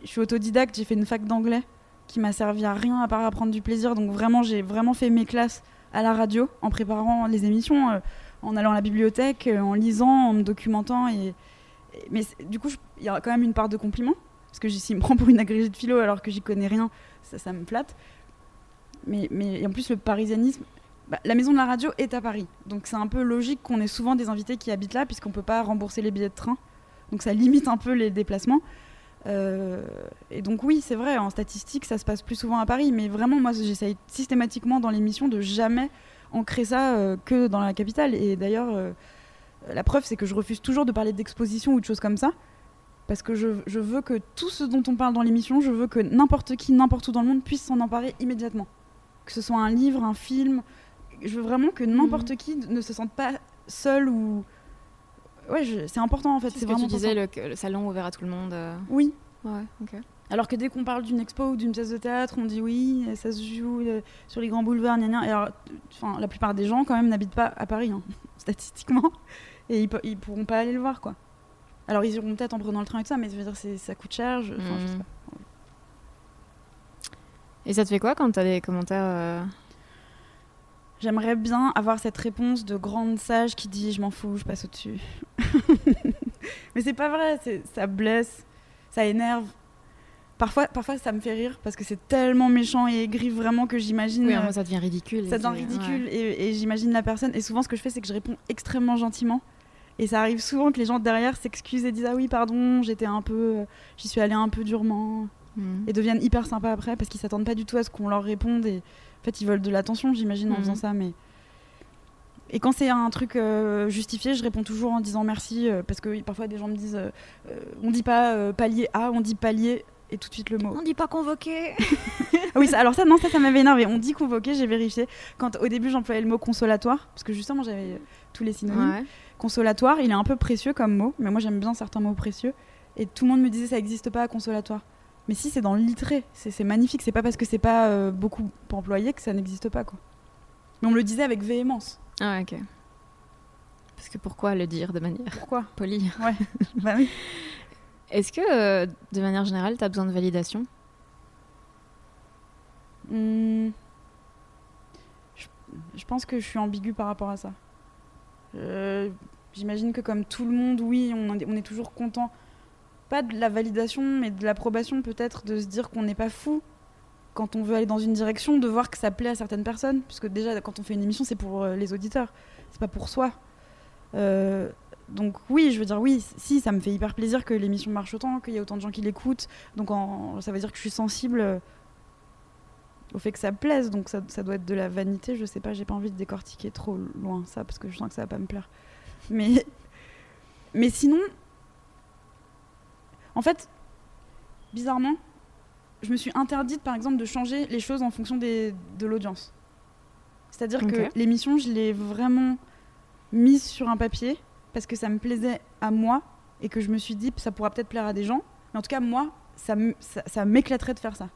je suis autodidacte, j'ai fait une fac d'anglais qui m'a servi à rien à part à prendre du plaisir. Donc vraiment, j'ai vraiment fait mes classes à la radio, en préparant les émissions, euh, en allant à la bibliothèque, euh, en lisant, en me documentant. Et, mais du coup, il y a quand même une part de compliment. Parce que s'il me prend pour une agrégée de philo alors que j'y connais rien, ça, me flatte. Mais, en plus, le parisianisme, bah, la maison de la radio est à Paris. Donc c'est un peu logique qu'on ait souvent des invités qui habitent là, puisqu'on peut pas rembourser les billets de train. Donc ça limite un peu les déplacements. Euh, et donc oui, c'est vrai, en statistique, ça se passe plus souvent à Paris. Mais vraiment, moi, j'essaye systématiquement dans l'émission de jamais ancrer ça euh, que dans la capitale. Et d'ailleurs, euh, la preuve, c'est que je refuse toujours de parler d'exposition ou de choses comme ça. Parce que je, je veux que tout ce dont on parle dans l'émission, je veux que n'importe qui, n'importe où dans le monde puisse s'en emparer immédiatement. Que ce soit un livre, un film. Je veux vraiment que n'importe qui ne se sente pas seul ou. Ouais, je- c'est important en fait. C'est ce que tu disais, le, le salon ouvert à tout le monde. euh, Oui. Ouais, ok. Alors que dès qu'on parle d'une expo ou d'une pièce de théâtre, on dit oui, ça se joue euh, sur les grands boulevards, gna gna. Et alors, enfin, la plupart des gens quand même n'habitent pas à Paris, hein, statistiquement, et ils, ils pourront pas aller le voir quoi. Alors ils iront peut-être en prenant le train et tout ça, mais je veux dire, ça coûte cher. je- enfin, je sais pas. Et ça te fait quoi quand t'as des commentaires euh, J'aimerais bien avoir cette réponse de grande sage qui dit je m'en fous, je passe au-dessus. Mais c'est pas vrai, ça blesse, ça énerve. Parfois, parfois ça me fait rire parce que c'est tellement méchant et aigri vraiment que j'imagine. Oui, euh, moi ça devient ridicule. ça devient ridicule ouais. et, et j'imagine la personne. Et souvent, ce que je fais, c'est que je réponds extrêmement gentiment. Et ça arrive souvent que les gens derrière s'excusent et disent Ah oui, pardon, j'étais un peu. J'y suis allée un peu durement. Mhm. Et deviennent hyper sympas après parce qu'ils s'attendent pas du tout à ce qu'on leur réponde. Et en fait, ils veulent de l'attention, j'imagine, en Mhm. faisant ça. Mais. Et quand c'est un truc euh, justifié, je réponds toujours en disant merci euh, parce que oui, parfois des gens me disent euh, euh, on dit pas euh, palier A, on dit palier et tout de suite le mot. On dit pas convoqué. Ah oui, ça- alors ça, non, ça, ça m'avait énervé. On dit convoqué, j'ai vérifié. Quand au début j'employais le mot consolatoire, parce que justement j'avais euh, tous les synonymes. Ouais. Consolatoire, il est un peu précieux comme mot, mais moi j'aime bien certains mots précieux. Et tout le monde me disait ça n'existe pas, consolatoire. Mais si, c'est dans le littré, c'est c'est magnifique. C'est pas parce que c'est pas euh, beaucoup employé que ça n'existe pas, quoi. Mais on me le disait avec véhémence. Ah, ok. Parce que pourquoi le dire de manière Pourquoi? polie? Ouais, bah oui. Est-ce que, euh, de manière générale, t'as besoin de validation? Hmm. Je, pense que je suis ambiguë par rapport à ça. Euh, J'imagine que comme tout le monde, oui, on, est- toujours content. Pas de la validation, mais de l'approbation peut-être, de se dire qu'on n'est pas fou quand on veut aller dans une direction, de voir que ça plaît à certaines personnes. Puisque déjà, quand on fait une émission, c'est pour euh, les auditeurs, c'est pas pour soi. Donc oui, je veux dire oui, si, ça me fait hyper plaisir que l'émission marche autant, qu'il y ait autant de gens qui l'écoutent. Donc en- ça veut dire que je suis sensible au fait que ça plaise, donc ça, ça doit être de la vanité, je sais pas, j'ai pas envie de décortiquer trop loin ça, parce que je sens que ça va pas me plaire. Mais, mais sinon, en fait, bizarrement, je me suis interdite par exemple de changer les choses en fonction des, de l'audience. C'est-à-dire que l'émission, je l'ai vraiment mise sur un papier parce que ça me plaisait à moi et que je me suis dit ça pourra peut-être plaire à des gens, mais en tout cas moi, ça, m'éclaterait de faire ça.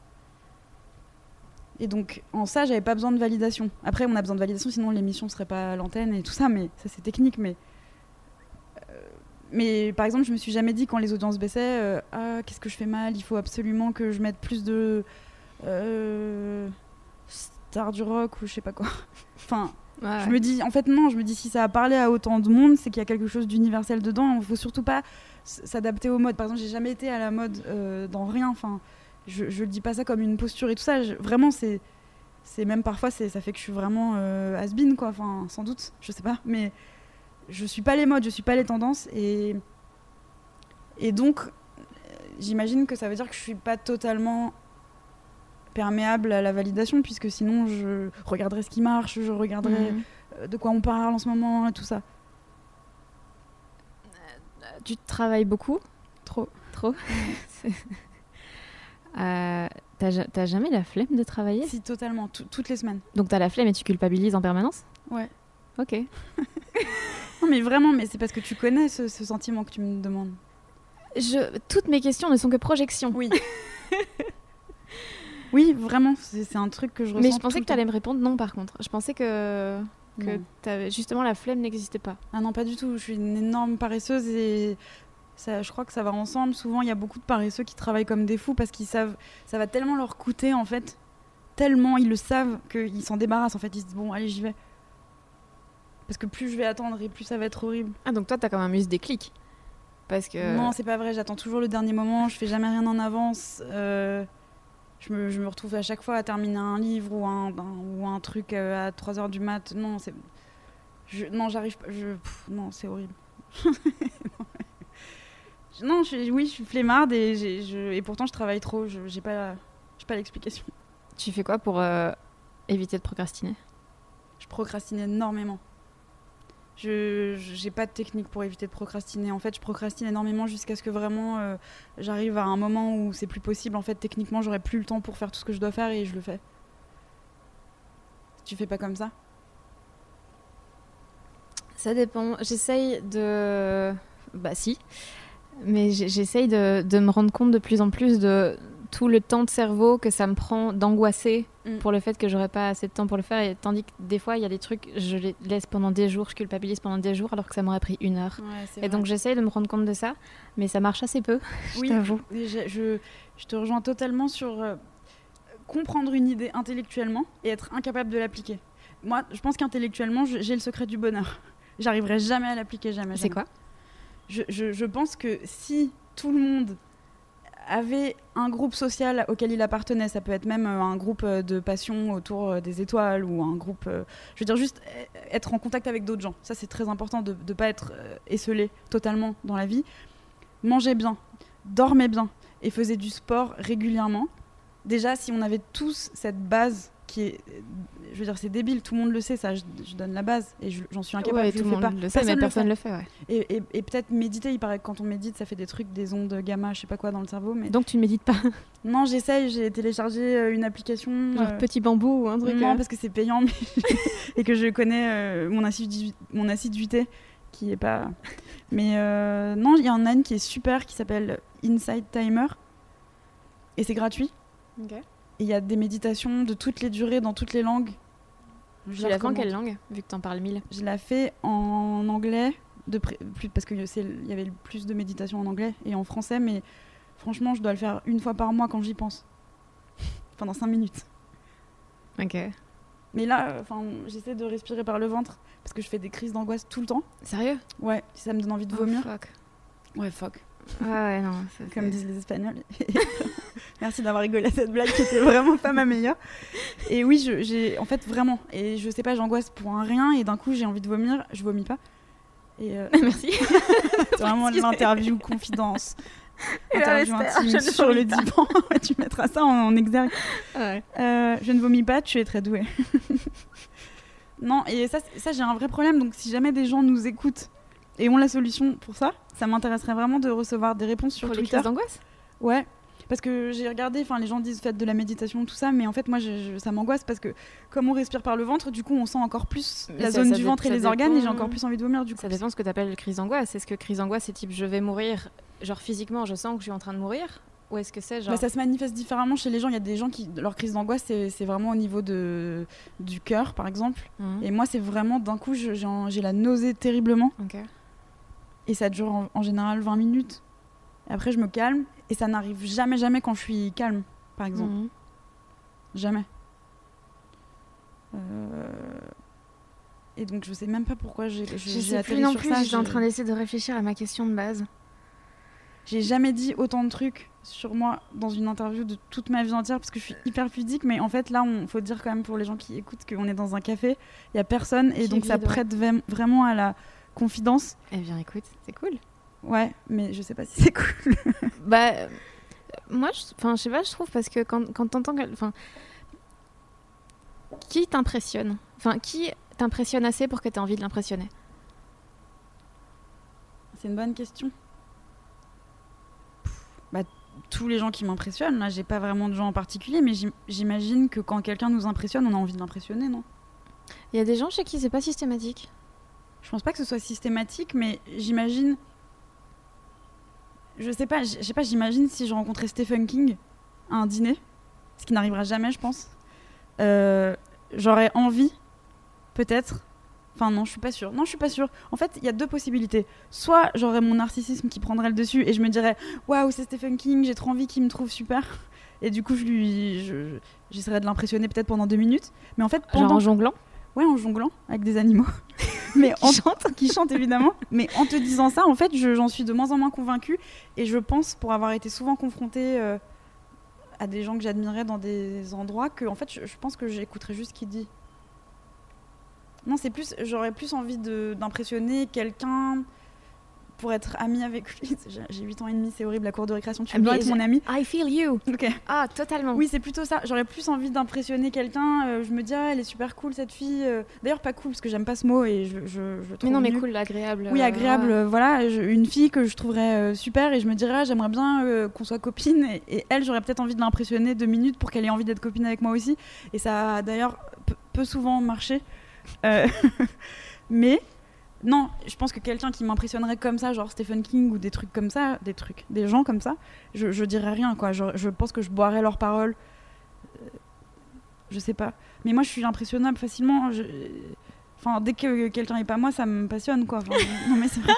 Et donc, en ça, j'avais pas besoin de validation. Après, on a besoin de validation, sinon l'émission serait pas à l'antenne et tout ça, mais ça, c'est technique. Mais, euh, mais par exemple, je me suis jamais dit quand les audiences baissaient euh, Ah, qu'est-ce que je fais mal Il faut absolument que je mette plus de. euh, star du rock ou je sais pas quoi. enfin, Ouais, je me dis, en fait, non, je me dis, si ça a parlé à autant de monde, c'est qu'il y a quelque chose d'universel dedans. Il faut surtout pas s'adapter aux modes. Par exemple, j'ai jamais été à la mode euh, dans rien. Enfin, je, je dis pas ça comme une posture et tout ça. Je- vraiment, c'est. C'est même parfois, ça fait que je suis vraiment euh, has-been, quoi. Enfin, sans doute, je sais pas. Mais je suis pas les modes, je suis pas les tendances. Et, et donc, j'imagine que ça veut dire que je suis pas totalement perméable à la validation, puisque sinon, je regarderais ce qui marche, je regarderais Mhm. euh, de quoi on parle en ce moment et tout ça. Tu travailles beaucoup? Trop. Trop? Euh, t'as ja- T'as jamais la flemme de travailler? Si, totalement, tout- toutes les semaines. Donc t'as la flemme et tu culpabilises en permanence? Ouais. Ok. Non, mais vraiment, mais c'est parce que tu connais ce, ce sentiment que tu me demandes. Je... Toutes mes questions ne sont que projections. Oui. oui, vraiment, c'est un truc que je ressens. Mais je pensais que tu allais me répondre non par contre. Je pensais que, que justement la flemme n'existait pas. Ah non, pas du tout. Je suis une énorme paresseuse et ça, je crois que ça va ensemble. Souvent, il y a beaucoup de paresseux qui travaillent comme des fous parce qu'ils savent, ça va tellement leur coûter en fait, tellement ils le savent qu'ils s'en débarrassent en fait. Ils se disent bon, allez, j'y vais. Parce que plus je vais attendre et plus ça va être horrible. Ah donc toi t'as quand même eu ce déclic Parce que... Non, c'est pas vrai. J'attends toujours le dernier moment. Je fais jamais rien en avance. Euh, je, me, je me retrouve à chaque fois à terminer un livre ou un, un- ou un truc euh, à 3 heures du mat. Non, c'est. Je, non, j'arrive pas. Je, pff, non, c'est horrible. Non, je, oui, je suis flemmarde et, j'ai- je, et pourtant je travaille trop. Je j'ai pas, pas l'explication. Tu fais quoi pour euh, éviter de procrastiner? Je procrastine énormément. Je j'ai pas de technique pour éviter de procrastiner. En fait, je procrastine énormément jusqu'à ce que vraiment euh, j'arrive à un moment où c'est plus possible. En fait, techniquement, j'aurai plus le temps pour faire tout ce que je dois faire et je le fais. Tu fais pas comme ça? Ça dépend. J'essaye de... Bah si. Mais j'essaye de, de me rendre compte de plus en plus de tout le temps de cerveau que ça me prend d'angoisser Mm. pour le fait que j'aurais pas assez de temps pour le faire. Et tandis que des fois, il y a des trucs, je les laisse pendant des jours, je culpabilise pendant des jours alors que ça m'aurait pris une heure. Et donc j'essaye de me rendre compte de ça, mais ça marche assez peu, je Oui, t'avoue. Et Je, je, je te rejoins totalement sur euh, comprendre une idée intellectuellement et être incapable de l'appliquer. Moi, je pense qu'intellectuellement, je- j'ai le secret du bonheur. J'arriverai jamais à l'appliquer, jamais. C'est quoi? Je, je- je pense que si tout le monde avait un groupe social auquel il appartenait, ça peut être même euh, un groupe euh, de passion autour euh, des étoiles ou un groupe, je veux dire juste euh, être en contact avec d'autres gens. Ça c'est très important de ne pas être esselé totalement dans la vie. Mangez bien, dormez bien et faisait du sport régulièrement. Déjà, si on avait tous cette base qui est, je veux dire, c'est débile, tout le monde le sait, ça, je, je donne la base et je- j'en suis incapable. Ouais, tout le le monde pas. le sait, mais le personne fait. le fait. ouais. Et, et- et peut-être méditer, il paraît que quand on médite, ça fait des trucs, des ondes gamma, je sais pas quoi dans le cerveau. Mais Donc tu ne médites pas non, j'essaye, j'ai téléchargé euh, une application. Genre euh, petit bambou ou un truc non, euh, parce que c'est payant mais et que je connais euh, mon, assidu- mon assiduité qui est pas. Mais euh, non, il y en a une qui est super qui s'appelle Inside Timer et c'est gratuit. Ok. Il y a des méditations de toutes les durées, dans toutes les langues. Je Tu la l'as fait en quelle langue Vu que t'en parles mille. Je l'ai fait en anglais, de pré- parce qu'il y avait le plus de méditation en anglais et en français, mais franchement, je dois le faire une fois par mois quand j'y pense. Pendant 5 minutes. Ok. Mais là, euh, enfin, j'essaie de respirer par le ventre parce que je fais des crises d'angoisse tout le temps. Sérieux? Ouais, ça me donne envie de Oh, vomir. fuck. ouais, fuck, Ouais, ouais, non. ça, comme disent les Espagnols. Merci d'avoir rigolé à cette blague qui était vraiment pas ma meilleure. Et oui, j'ai, en fait, vraiment. Et je sais pas, j'angoisse pour un rien et d'un coup, j'ai envie de vomir. Je vomis pas. Et euh, Merci. c'est vraiment l'interview confidence. Interview intime sur le divan. tu mettras ça en, en exergue. Ouais. Euh, je ne vomis pas, tu es très douée. non, et ça j'ai un vrai problème. Donc, si jamais des gens nous écoutent et ont la solution pour ça, ça m'intéresserait vraiment de recevoir des réponses sur Pour les Twitter. crises d'angoisse? Ouais. Parce que j'ai regardé, enfin les gens disent faites de la méditation, tout ça, mais en fait moi je- je- ça m'angoisse parce que comme on respire par le ventre, du coup on sent encore plus Mais la ça- zone ça du ventre et les organes et j'ai encore plus envie de vomir du coup. Ça dépend ce que tu appelles crise d'angoisse. Est-ce que crise d'angoisse, c'est type je vais mourir, genre physiquement, je sens que je suis en train de mourir? Ou est-ce que c'est genre. Bah, ça se manifeste différemment chez les gens. Il y a des gens qui leur crise d'angoisse c'est vraiment au niveau de du cœur par exemple. Mhm. Et moi c'est vraiment d'un coup j'ai la nausée terriblement Ok. Et ça dure en, en général 20 minutes. Et après je me calme et ça n'arrive jamais jamais quand je suis calme par exemple. Mhm. Jamais. Euh, Et donc je sais même pas pourquoi j'ai Je sais plus non plus, j'étais en train d'essayer de réfléchir à ma question de base. J'ai jamais dit autant de trucs sur moi dans une interview de toute ma vie entière parce que je suis hyper pudique. Mais en fait là, on faut dire quand même pour les gens qui écoutent qu'on est dans un café, il y a personne et Qui donc ça ouais. prête vraiment à la confidence. Eh bien, écoute, c'est cool. Ouais, mais je sais pas si c'est cool. Bah, euh, moi, je, enfin, je sais pas, je trouve parce que quand, quand t'entends, enfin, qui t'impressionne? Enfin, qui t'impressionne assez pour que t'aies envie de l'impressionner? C'est une bonne question. Pff, Bah, tous les gens qui m'impressionnent. Là, j'ai pas vraiment de gens en particulier, mais j'im- j'imagine que quand quelqu'un nous impressionne, on a envie de l'impressionner, non? Il y a des gens chez qui c'est pas systématique. Je pense pas que ce soit systématique, mais j'imagine. Je sais pas, je sais pas, j'imagine si je rencontrais Stephen King à un dîner, ce qui n'arrivera jamais, je pense. euh, J'aurais envie, peut-être. Enfin, non, je suis pas sûre. Non, je suis pas sûre. En fait, il y a deux possibilités. Soit j'aurais mon narcissisme qui prendrait le dessus et je me dirais Waouh, c'est Stephen King, j'ai trop envie qu'il me trouve super. Et du coup, je lui, je- j'essaierais de l'impressionner peut-être pendant deux minutes. Mais en fait, Genre pendant en jonglant? Ouais, en jonglant avec des animaux. Mais Qui en... chantent. qui chantent évidemment. Mais en te disant ça, en fait, je- j'en suis de moins en moins convaincue. Et je pense, pour avoir été souvent confrontée euh, à des gens que j'admirais dans des endroits, que en fait, je, je pense que j'écouterais juste ce qu'il dit. Non, c'est plus, j'aurais plus envie d'impressionner quelqu'un pour être amie avec lui. J'ai- J'ai 8 ans et demi, c'est horrible, la cour de récréation. Tu veux bien Mais être mon ami I feel you. Ok. Ah, totalement. Oui, c'est plutôt ça. J'aurais plus envie d'impressionner quelqu'un. euh, je me dis, ah, elle est super cool cette fille. euh. D'ailleurs, pas cool parce que j'aime pas ce mot et je, je, je le Mais trouve non, mais nul. cool, agréable. Oui, euh, agréable. euh, Voilà, je- une fille que je trouverais super et je me dirais, ah, j'aimerais bien qu'on soit copine. Et, et elle, j'aurais peut-être envie de l'impressionner deux minutes pour qu'elle ait envie d'être copine avec moi aussi. Et ça a d'ailleurs peu, peu souvent marché. Euh, mais non, je pense que quelqu'un qui m'impressionnerait comme ça, genre Stephen King ou des trucs comme ça, des trucs, des gens comme ça, je, dirais rien quoi. Je, pense que je boirais leurs paroles. Euh, Je sais pas. Mais moi, je suis impressionnable facilement. Je- Enfin, dès que quelqu'un est pas moi, ça me passionne quoi. Non mais c'est vrai.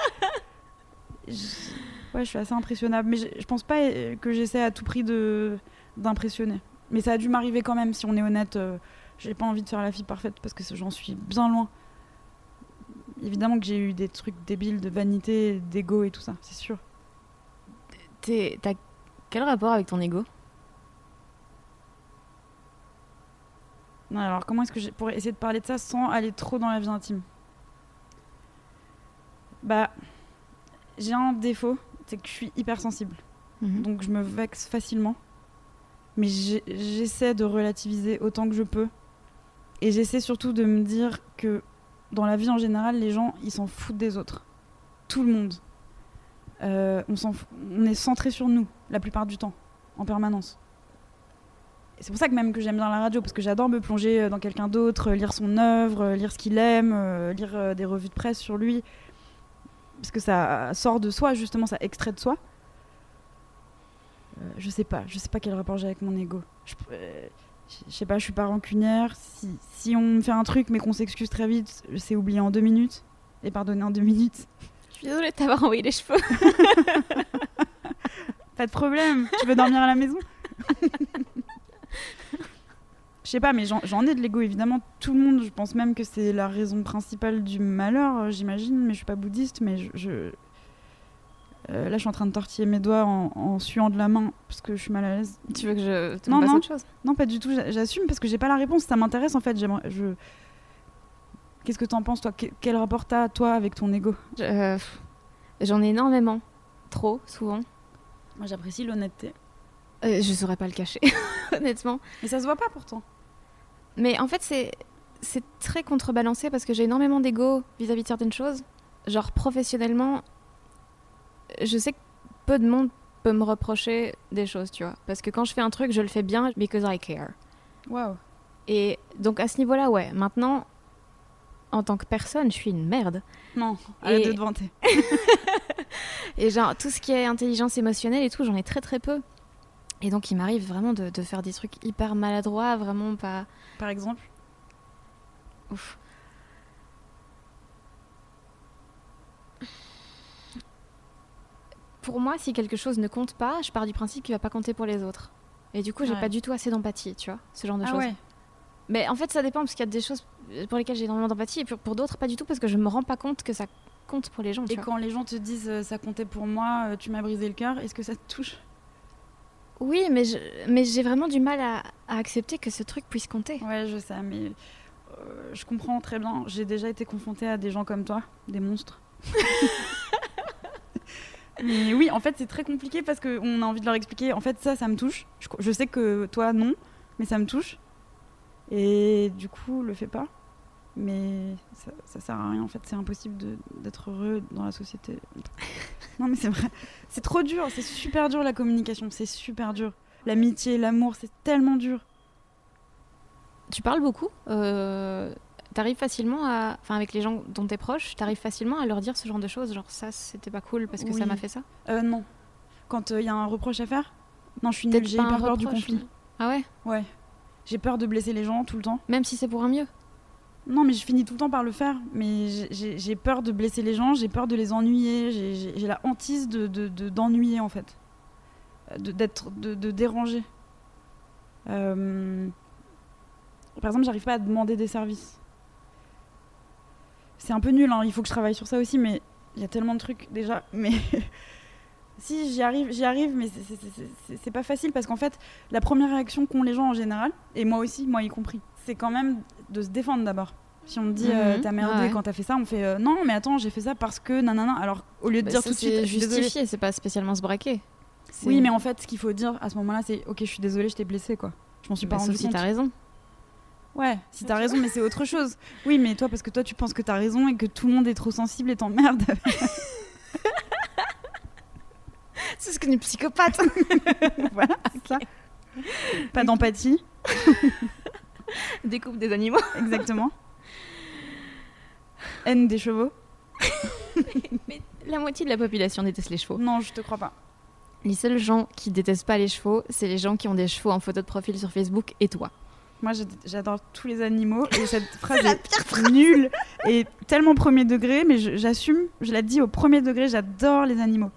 Je- Ouais, je suis assez impressionnable. Mais je, pense pas que j'essaie à tout prix de d'impressionner. Mais ça a dû m'arriver quand même, si on est honnête. euh, j'ai pas envie de faire la fille parfaite parce que j'en suis bien loin. Évidemment que j'ai eu des trucs débiles de vanité, d'ego et tout ça, c'est sûr. T'es- T'as quel rapport avec ton ego? Non, alors comment est-ce que je pourrais essayer de parler de ça sans aller trop dans la vie intime? Bah, j'ai un défaut, c'est que je suis hypersensible. Mhm. Donc je me vexe facilement. Mais j'essaie de relativiser autant que je peux. Et j'essaie surtout de me dire que dans la vie en général, les gens, ils s'en foutent des autres. Tout le monde. Euh, on, on est centré sur nous, la plupart du temps, en permanence. C'est pour ça que même que j'aime bien la radio, parce que j'adore me plonger euh, dans quelqu'un d'autre, euh, lire son œuvre, lire ce qu'il aime, lire des revues de presse sur lui. Parce que ça sort de soi, justement, ça extrait de soi. Je sais pas, je sais pas quel rapport j'ai avec mon ego. Je- sais pas, je suis pas rancunière. Si, si on me fait un truc mais qu'on s'excuse très vite, c'est oublié en deux minutes et pardonné en deux minutes. Je suis désolée de t'avoir envoyé les cheveux. Pas de problème. tu veux dormir à la maison? Je sais pas, mais j'en ai de l'ego évidemment. Tout le monde, je pense même que c'est la raison principale du malheur, euh, j'imagine. Mais je suis pas bouddhiste, mais je. je- Euh, là, je suis en train de tortiller mes doigts en, en suant de la main parce que je suis mal à l'aise. Tu veux que je te Non, non. autre chose? Non, pas du tout. j'a- J'assume parce que j'ai pas la réponse. Ça m'intéresse en fait. Je. Qu'est-ce que t'en penses toi? Que- Quel rapport t'as toi avec ton ego? Je- euh, J'en ai énormément. Trop, souvent. Moi, j'apprécie l'honnêteté. Euh, je saurais pas le cacher, honnêtement. Mais ça se voit pas pourtant. Mais en fait, c'est c'est très contrebalancé parce que j'ai énormément d'ego vis-à-vis de certaines choses. Genre professionnellement, je sais que peu de monde peut me reprocher des choses, tu vois. Parce que quand je fais un truc, je le fais bien because I care. Waouh. Et donc à ce niveau-là, ouais. Maintenant, en tant que personne, je suis une merde. Non, arrête Et- de te vanter. Et genre, tout ce qui est intelligence émotionnelle et tout, j'en ai très très peu. Et donc, il m'arrive vraiment de, de faire des trucs hyper maladroits, vraiment pas. Par exemple? Ouf. Pour moi, si quelque chose ne compte pas, je pars du principe qu'il va pas compter pour les autres. Et du coup, j'ai Ouais. pas du tout assez d'empathie, tu vois, ce genre de Ah choses. ouais. Mais en fait, ça dépend parce qu'il y a des choses pour lesquelles j'ai énormément d'empathie et pour, pour d'autres, pas du tout parce que je me rends pas compte que ça compte pour les gens. tu Et vois. quand les gens te disent euh, ça comptait pour moi, euh, tu m'as brisé le cœur, est-ce que ça te touche? Oui, mais je- mais j'ai vraiment du mal à, à accepter que ce truc puisse compter. Ouais, je sais, mais euh, je comprends très bien. J'ai déjà été confrontée à des gens comme toi, des monstres. mais oui, en fait, c'est très compliqué parce qu'on a envie de leur expliquer. En fait, ça, ça me touche. Je, sais que toi, non, mais ça me touche. Et du coup, le fais pas. Mais ça, ça sert à rien en fait, c'est impossible d'être heureux dans la société. non mais c'est vrai, c'est trop dur, c'est super dur la communication, c'est super dur. L'amitié, l'amour, c'est tellement dur. Tu parles beaucoup euh, T'arrives facilement à. Enfin, avec les gens dont t'es proche, t'arrives facilement à leur dire ce genre de choses Genre, ça, c'était pas cool parce que ça m'a fait ça? Euh, non. Quand il y a un reproche à faire? Non, je suis nulle, j'ai hyper peur du conflit. mais- Ah ouais? Ouais. J'ai peur de blesser les gens tout le temps. Même si c'est pour un mieux? Non, mais je finis tout le temps par le faire. Mais j'ai- peur de blesser les gens, j'ai peur de les ennuyer. j'ai- la hantise de d'ennuyer, de, d'ennuyer en fait. Euh, De, d'être, de, de déranger. Euh, Par exemple, j'arrive pas à demander des services. C'est un peu nul, hein, il faut que je travaille sur ça aussi, mais il y a tellement de trucs déjà. Mais si, j'y arrive, j'y arrive, mais c'est- pas facile parce qu'en fait, la première réaction qu'ont les gens en général, et moi aussi, moi y compris, c'est quand même de se défendre d'abord. Si on me dit euh, Mhm. t'as merdé Ah ouais. quand t'as fait ça, on fait euh, non, mais attends, j'ai fait ça parce que nanana. Alors au lieu de Bah, dire ça, tout de suite, justifié, c'est pas spécialement se braquer. Oui, mais en fait, ce qu'il faut dire à ce moment-là, c'est ok, je suis désolée, je t'ai blessé quoi. Je m'en suis pas Bah, rendu sauf si compte. t'as raison. Ouais, si t'as raison, mais c'est autre chose. Oui, mais toi, parce que toi, tu penses que t'as raison et que tout le monde est trop sensible et t'emmerde. C'est ce qu'une psychopathe voilà, ça. Pas d'empathie, Découpe des animaux. exactement. Haine des chevaux. La moitié de la population déteste les chevaux. Non, je te crois pas. Les seuls gens qui détestent pas les chevaux, c'est les gens qui ont des chevaux en photo de profil sur Facebook et toi. Moi, j'adore tous les animaux et cette phrase est, nulle et tellement premier degré, mais je- j'assume, je la dis au premier degré, j'adore les animaux.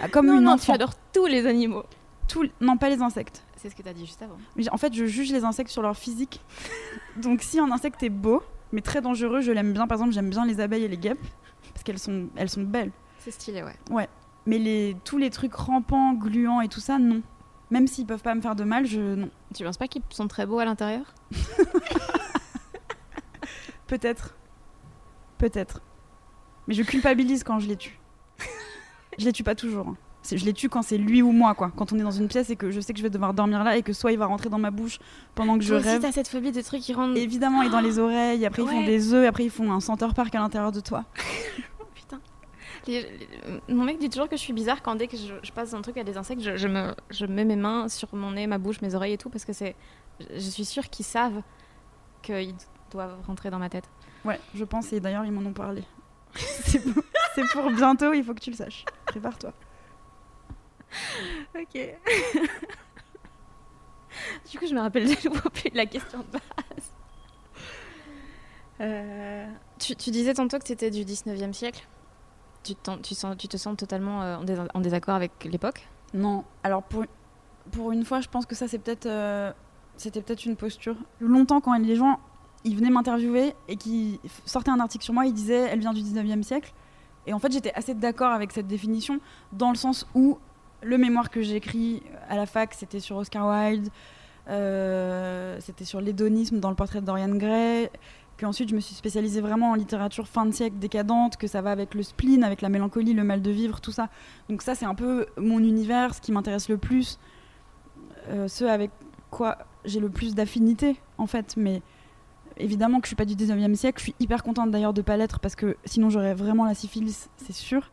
Ah, Comme non, une non, enfant. tu adores tous les animaux. Tout- Non, pas les insectes. C'est ce que t'as dit juste avant. Mais en fait, je juge les insectes sur leur physique. Donc, si un insecte est beau, mais très dangereux, je l'aime bien. Par exemple, j'aime bien les abeilles et les guêpes parce qu'elles sont, elles sont belles. C'est stylé, ouais. Mais les, tous les trucs rampants, gluants et tout ça, non. Même s'ils peuvent pas me faire de mal, je non. Tu penses pas qu'ils sont très beaux à l'intérieur? Peut-être. Peut-être. Mais je culpabilise quand je les tue. je les tue pas toujours. hein. Je les tue quand c'est lui ou moi, quoi. Quand on est dans une pièce et que je sais que je vais devoir dormir là et que soit il va rentrer dans ma bouche pendant que je aussi, rêve. t'as cette phobie des trucs qui rendent. Évidemment, et dans les oreilles, après ils font des œufs, après ils font un center park à l'intérieur de toi. Putain. Les- les- Mon mec dit toujours que je suis bizarre quand dès que je, je passe un truc à des insectes, je, je me, je mets mes mains sur mon nez, ma bouche, mes oreilles et tout parce que c'est. Je suis sûre qu'ils savent qu'ils doivent rentrer dans ma tête. Ouais, je pense, et d'ailleurs ils m'en ont parlé. c'est pour, c'est pour bientôt, il faut que tu le saches. Prépare-toi. Ok. du coup, je me rappelle plus de la question de base. Euh, tu, tu disais tantôt que tu étais du 19e siècle. Tu, tu, sens, tu te sens totalement euh, en désaccord avec l'époque? Non, alors pour, pour une fois, je pense que ça c'est peut-être euh, c'était peut-être une posture. Longtemps quand les gens ils venaient m'interviewer et qui sortaient un article sur moi, ils disaient elle vient du 19e siècle. Et en fait, j'étais assez d'accord avec cette définition dans le sens où le mémoire que j'ai écrit à la fac, c'était sur Oscar Wilde, euh, c'était sur l'hédonisme dans le portrait de Dorian Gray. Puis ensuite, je me suis spécialisée vraiment en littérature fin de siècle décadente, que ça va avec le spleen, avec la mélancolie, le mal de vivre, tout ça. Donc ça, c'est un peu mon univers, ce qui m'intéresse le plus, euh, ce avec quoi j'ai le plus d'affinité, en fait. Mais évidemment que je suis pas du 19e siècle, je suis hyper contente d'ailleurs de pas l'être, parce que sinon j'aurais vraiment la syphilis, c'est sûr.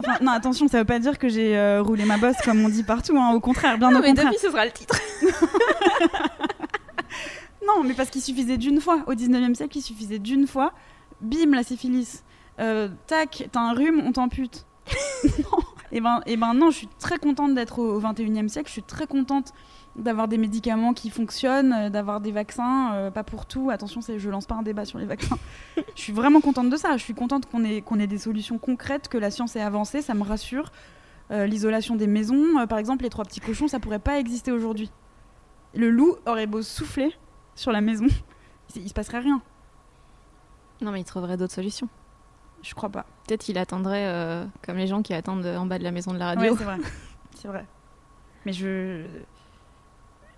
Enfin, non, attention, ça veut pas dire que j'ai euh, roulé ma bosse comme on dit partout, hein, au contraire, bien au contraire. ce sera le titre. Non, mais parce qu'il suffisait d'une fois. Au 19e siècle, il suffisait d'une fois. Bim, la syphilis. Euh, tac, t'as un rhume, on t'ampute. non. Et ben, et ben non, je suis très contente d'être au, au 21e siècle. Je suis très contente d'avoir des médicaments qui fonctionnent, euh, d'avoir des vaccins, euh, pas pour tout. Attention, je lance pas un débat sur les vaccins. je suis vraiment contente de ça. Je suis contente qu'on ait, ait des solutions concrètes, que la science ait avancé, ça me rassure. L'isolation des maisons, par exemple, les trois petits cochons, ça pourrait pas exister aujourd'hui. Le loup aurait beau souffler sur la maison, il, il se passerait rien. Non, mais il trouverait d'autres solutions. Je crois pas. Peut-être qu'il attendrait euh, comme les gens qui attendent en bas de la maison de la radio. Ouais, c'est vrai. c'est vrai. Mais je.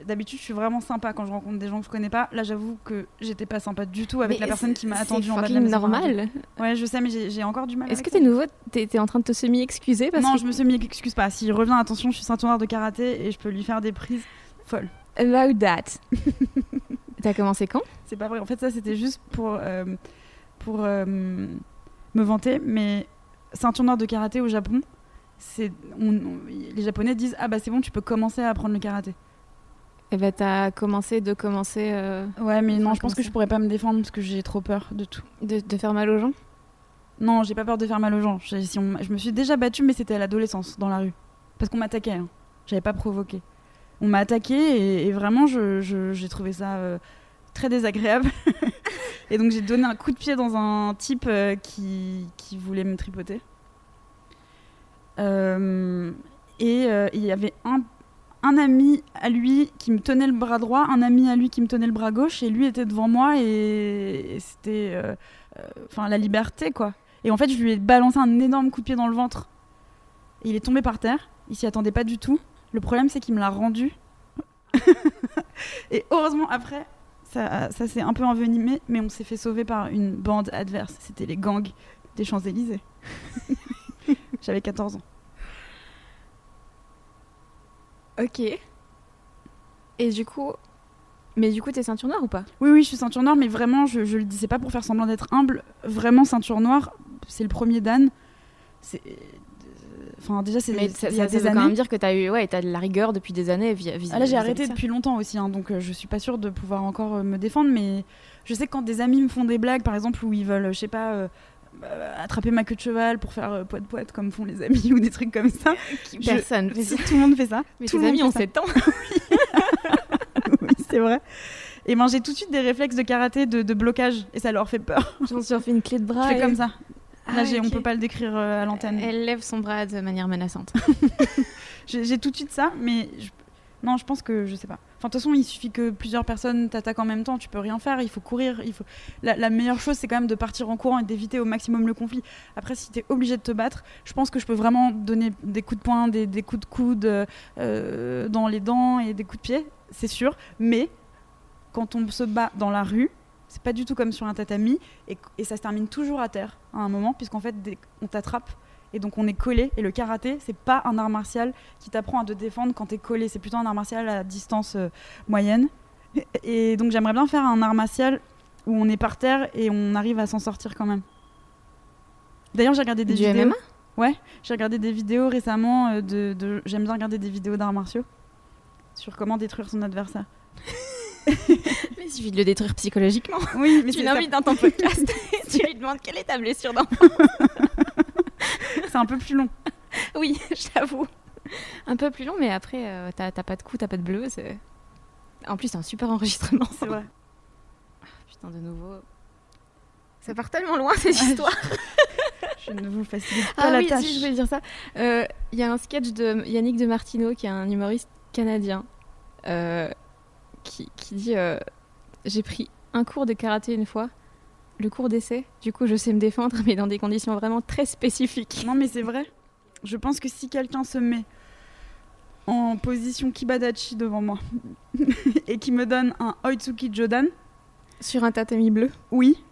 D'habitude, je suis vraiment sympa quand je rencontre des gens que je connais pas. Là, j'avoue que j'étais pas sympa du tout avec Mais la personne qui m'a c'est attendu en bas de la maison. radio. normal. Ouais, je sais, mais j'ai encore du mal. Est-ce que t'es nouveau? T'es en train de te semi-excuser Non, que je me suis mis, excuse pas. S'il revient, attention, je suis ceinture de karaté et je peux lui faire des prises folles. About that. T'as commencé quand? C'est pas vrai. En fait, ça, c'était juste pour, euh, pour euh, me vanter. Mais ceinture noire de karaté au Japon, c'est, les Japonais disent Ah bah c'est bon, tu peux commencer à apprendre le karaté. Et bah t'as commencé de commencer euh, Ouais, mais non, je pense que je pourrais pas me défendre parce que j'ai trop peur de tout. de, de faire mal aux gens? Non, j'ai pas peur de faire mal aux gens. J'ai- si on- je me suis déjà battue, mais c'était à l'adolescence, dans la rue. Parce qu'on m'attaquait. hein. J'avais pas provoqué. On m'a attaqué et, vraiment, j'ai trouvé ça euh, très désagréable. et donc, j'ai donné un coup de pied dans un type euh, qui, qui voulait me tripoter. Euh, et il y avait un, un ami à lui qui me tenait le bras droit, un ami à lui qui me tenait le bras gauche, et lui était devant moi, et, c'était. Enfin, la liberté, quoi. Et en fait, je lui ai balancé un énorme coup de pied dans le ventre. Et il est tombé par terre. Il s'y attendait pas du tout. Le problème, c'est qu'il me l'a rendu. et heureusement, après, ça, ça s'est un peu envenimé, mais on s'est fait sauver par une bande adverse. C'était les gangs des Champs-Élysées. J'avais 14 ans. Ok. Et du coup. Mais du coup, t'es ceinture noire ou pas? Oui, oui, je suis ceinture noire, mais vraiment, je, je le disais pas pour faire semblant d'être humble. Vraiment, ceinture noire, c'est le premier Dan. Enfin, déjà, c'est Mais ça, il y a ça- ça des veut quand même dire que t'as eu, ouais, t'as de la rigueur depuis des années. vis- vis- Ah là, j'ai arrêté depuis longtemps aussi, hein, donc euh, je suis pas sûre de pouvoir encore euh, me défendre. Mais je sais que quand des amis me font des blagues, par exemple, où ils veulent, je sais pas, euh, euh, attraper ma queue de cheval pour faire euh, poète poète comme font les amis ou des trucs comme ça. je- Personne fait ça. Tout le monde fait ça. Mais tout tes le monde amis ont ça. 7 ans. oui, c'est vrai. Et ben j'ai tout de suite des réflexes de karaté de, de blocage et ça leur fait peur. J'en suis fait une clé de bras. je fais et- comme ça. Ah, Là, j'ai- on ok. peut pas le décrire euh, à l'antenne. Elle lève son bras de manière menaçante. J'ai j'ai tout de suite ça, mais je- non, je pense que je sais pas. Enfin, de toute façon, il suffit que plusieurs personnes t'attaquent en même temps, tu peux rien faire. Il faut courir. Il faut. La, la meilleure chose, c'est quand même de partir en courant et d'éviter au maximum le conflit. Après, si t'es obligé de te battre, je pense que je peux vraiment donner des coups de poing, des, des coups de coude euh, dans les dents et des coups de pied, c'est sûr. Mais quand on se bat dans la rue, c'est pas du tout comme sur un tatami et, et ça se termine toujours à terre à un moment, puisqu'en fait, on t'attrape. Et donc on est collé. Et le karaté, c'est pas un art martial qui t'apprend à te défendre quand t'es collé. C'est plutôt un art martial à distance euh, moyenne. Et donc j'aimerais bien faire un art martial où on est par terre et on arrive à s'en sortir quand même. D'ailleurs, j'ai regardé des Du vidéos. MMA Ouais, j'ai regardé des vidéos récemment euh, de. de- J'aime bien regarder des vidéos d'arts martiaux sur comment détruire son adversaire. Mais il suffit de le détruire psychologiquement. Oui, mais tu l'invites dans ton podcast et tu lui demandes quelle est ta blessure d'enfant. c'est un peu plus long. Oui, j'avoue. Un peu plus long, mais après, euh, t'as pas de coup, t'as pas de bleu. En plus, c'est un super enregistrement. C'est vrai. Putain, de nouveau. Ça part tellement loin, ces Ah, histoires. Je ne vous facilite pas Ah la oui, tâche. si, je voulais dire ça. Euh, Il y a un sketch de Yannick de Martino, qui est un humoriste canadien, euh, qui, qui dit euh, J'ai pris un cours de karaté une fois, le cours d'essai. Du coup, je sais me défendre, mais dans des conditions vraiment très spécifiques. Non, mais c'est vrai. Je pense que si quelqu'un se met en position Kibadachi devant moi et qui me donne un Oitsuki Jodan, Sur un tatami bleu. oui,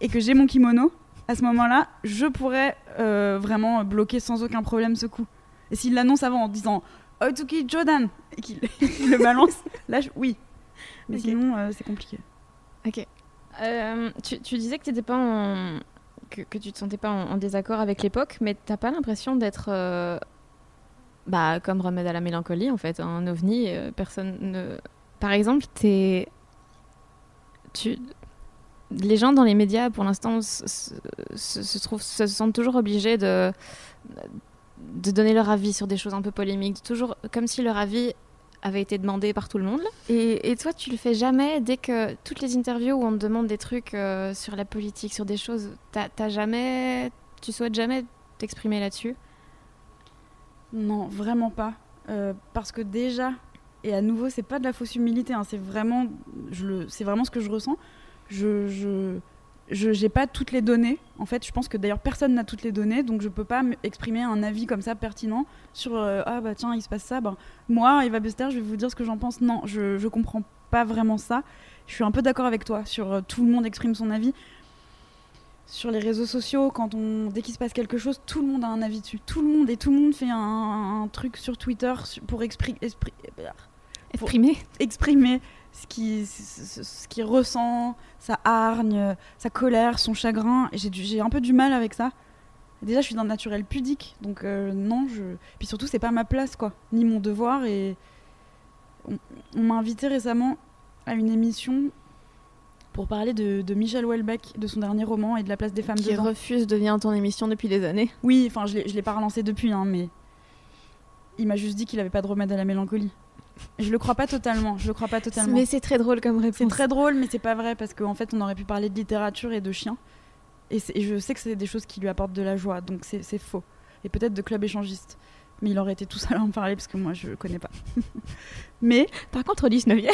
et que j'ai mon kimono, à ce moment-là, je pourrais euh, vraiment bloquer sans aucun problème ce coup. Et s'il l'annonce avant en disant Oitsuki Jodan et qu'il qu'il le balance, là, je- oui. Mais sinon, euh, c'est compliqué. Ok. Euh, tu, tu disais que, t'étais pas en... que, que tu te sentais pas en, en désaccord avec l'époque, mais t'as pas l'impression d'être. euh, Bah, comme remède à la mélancolie, en fait, un ovni. personne ne. Par exemple, t'es. Tu. Les gens dans les médias, pour l'instant, se- se trouvent, se sentent toujours obligés de, de donner leur avis sur des choses un peu polémiques, toujours comme si leur avis avait été demandé par tout le monde. Et, et toi, tu le fais jamais dès que toutes les interviews où on te demande des trucs euh, sur la politique, sur des choses, t'as jamais, tu souhaites jamais t'exprimer là-dessus? Non, vraiment pas. Euh, parce que déjà, et à nouveau, c'est pas de la fausse humilité, hein, c'est vraiment, je le, c'est vraiment ce que je ressens. Je, je, je, j'ai pas toutes les données. En fait, je pense que d'ailleurs personne n'a toutes les données, donc je peux pas exprimer un avis comme ça pertinent sur euh, ah bah tiens il se passe ça. Ben moi, Eva Bester, je vais vous dire ce que j'en pense. Non, je, je comprends pas vraiment ça. Je suis un peu d'accord avec toi sur euh, tout le monde exprime son avis. Sur les réseaux sociaux, quand on dès qu'il se passe quelque chose, tout le monde a un avis dessus. Tout le monde et tout le monde fait un, un truc sur Twitter su- pour expri- esprit- Exprimer. exprimer ce qui qu'il ressent, sa hargne, sa colère, son chagrin. J'ai un peu du mal avec ça. Déjà, je suis d'un naturel pudique, donc euh, non, je. Puis surtout, c'est pas ma place, quoi, ni mon devoir. Et on, on m'a invité récemment à une émission pour parler de, de Michel Houellebecq, de son dernier roman et de la place des femmes Qui dedans. refuse devient ton émission depuis des années. Oui, enfin, je l'ai je l'ai pas relancé depuis, hein, mais il m'a juste dit qu'il avait pas de remède à la mélancolie. Je le crois pas totalement. Je le crois pas totalement. Mais c'est très drôle comme réponse. C'est très drôle, mais c'est pas vrai parce qu'en fait, on aurait pu parler de littérature et de chiens. Et, je sais que c'est des choses qui lui apportent de la joie, donc c'est faux. Et peut-être de club échangiste. Mais il aurait été tout seul à en parler parce que moi, je connais pas. mais Par contre, au 19e.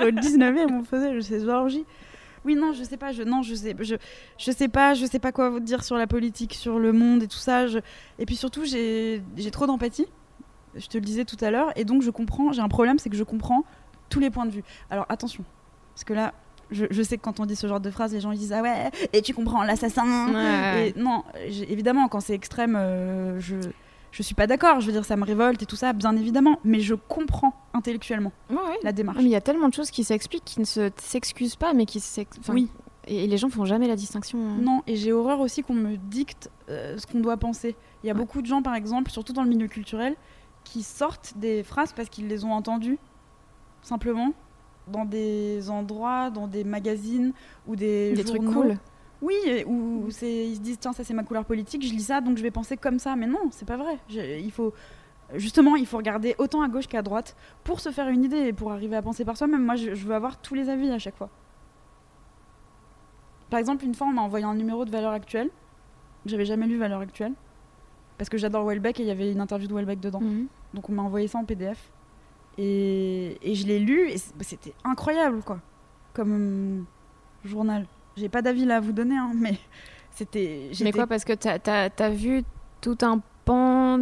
le 19e, on faisait ces orgies. Oui, non, je sais pas, je, non, je sais, je, je sais pas, je sais pas quoi vous dire sur la politique, sur le monde et tout ça. je- Et puis surtout, j'ai trop d'empathie. Je te le disais tout à l'heure, et donc je comprends. J'ai un problème, c'est que je comprends tous les points de vue. Alors attention, parce que là, je, je sais que quand on dit ce genre de phrase, les gens ils disent ah ouais, et tu comprends l'assassin. Ouais. Et non, évidemment, quand c'est extrême, euh, je je suis pas d'accord. Je veux dire, ça me révolte et tout ça, bien évidemment. Mais je comprends intellectuellement Ouais, ouais. la démarche. Mais il y a tellement de choses qui s'expliquent, qui ne se- s'excusent pas, mais qui s'ex- enfin, Oui. Et et les gens font jamais la distinction. hein. Non, et j'ai horreur aussi qu'on me dicte euh, ce qu'on doit penser. Il y a Ouais. beaucoup de gens, par exemple, surtout dans le milieu culturel, qui sortent des phrases parce qu'ils les ont entendues, simplement, dans des endroits, dans des magazines ou des, Des trucs journaux. cool. Oui, où c'est, ils se disent tiens ça c'est ma couleur politique, je lis ça donc je vais penser comme ça. Mais non, c'est pas vrai. Je- il faut justement il faut regarder autant à gauche qu'à droite pour se faire une idée et pour arriver à penser par soi-même. Moi je, je veux avoir tous les avis à chaque fois. Par exemple une fois on m'a envoyé un numéro de Valeurs Actuelles. J'avais jamais lu Valeurs Actuelles parce que j'adore Welbeck et il y avait une interview de Welbeck dedans. Mhm. Donc on m'a envoyé ça en PDF. Et, et je l'ai lu et c'était incroyable quoi. Comme hum, journal. J'ai pas d'avis là à vous donner, hein, mais c'était. Mais quoi, parce que t'as as, vu tout un pan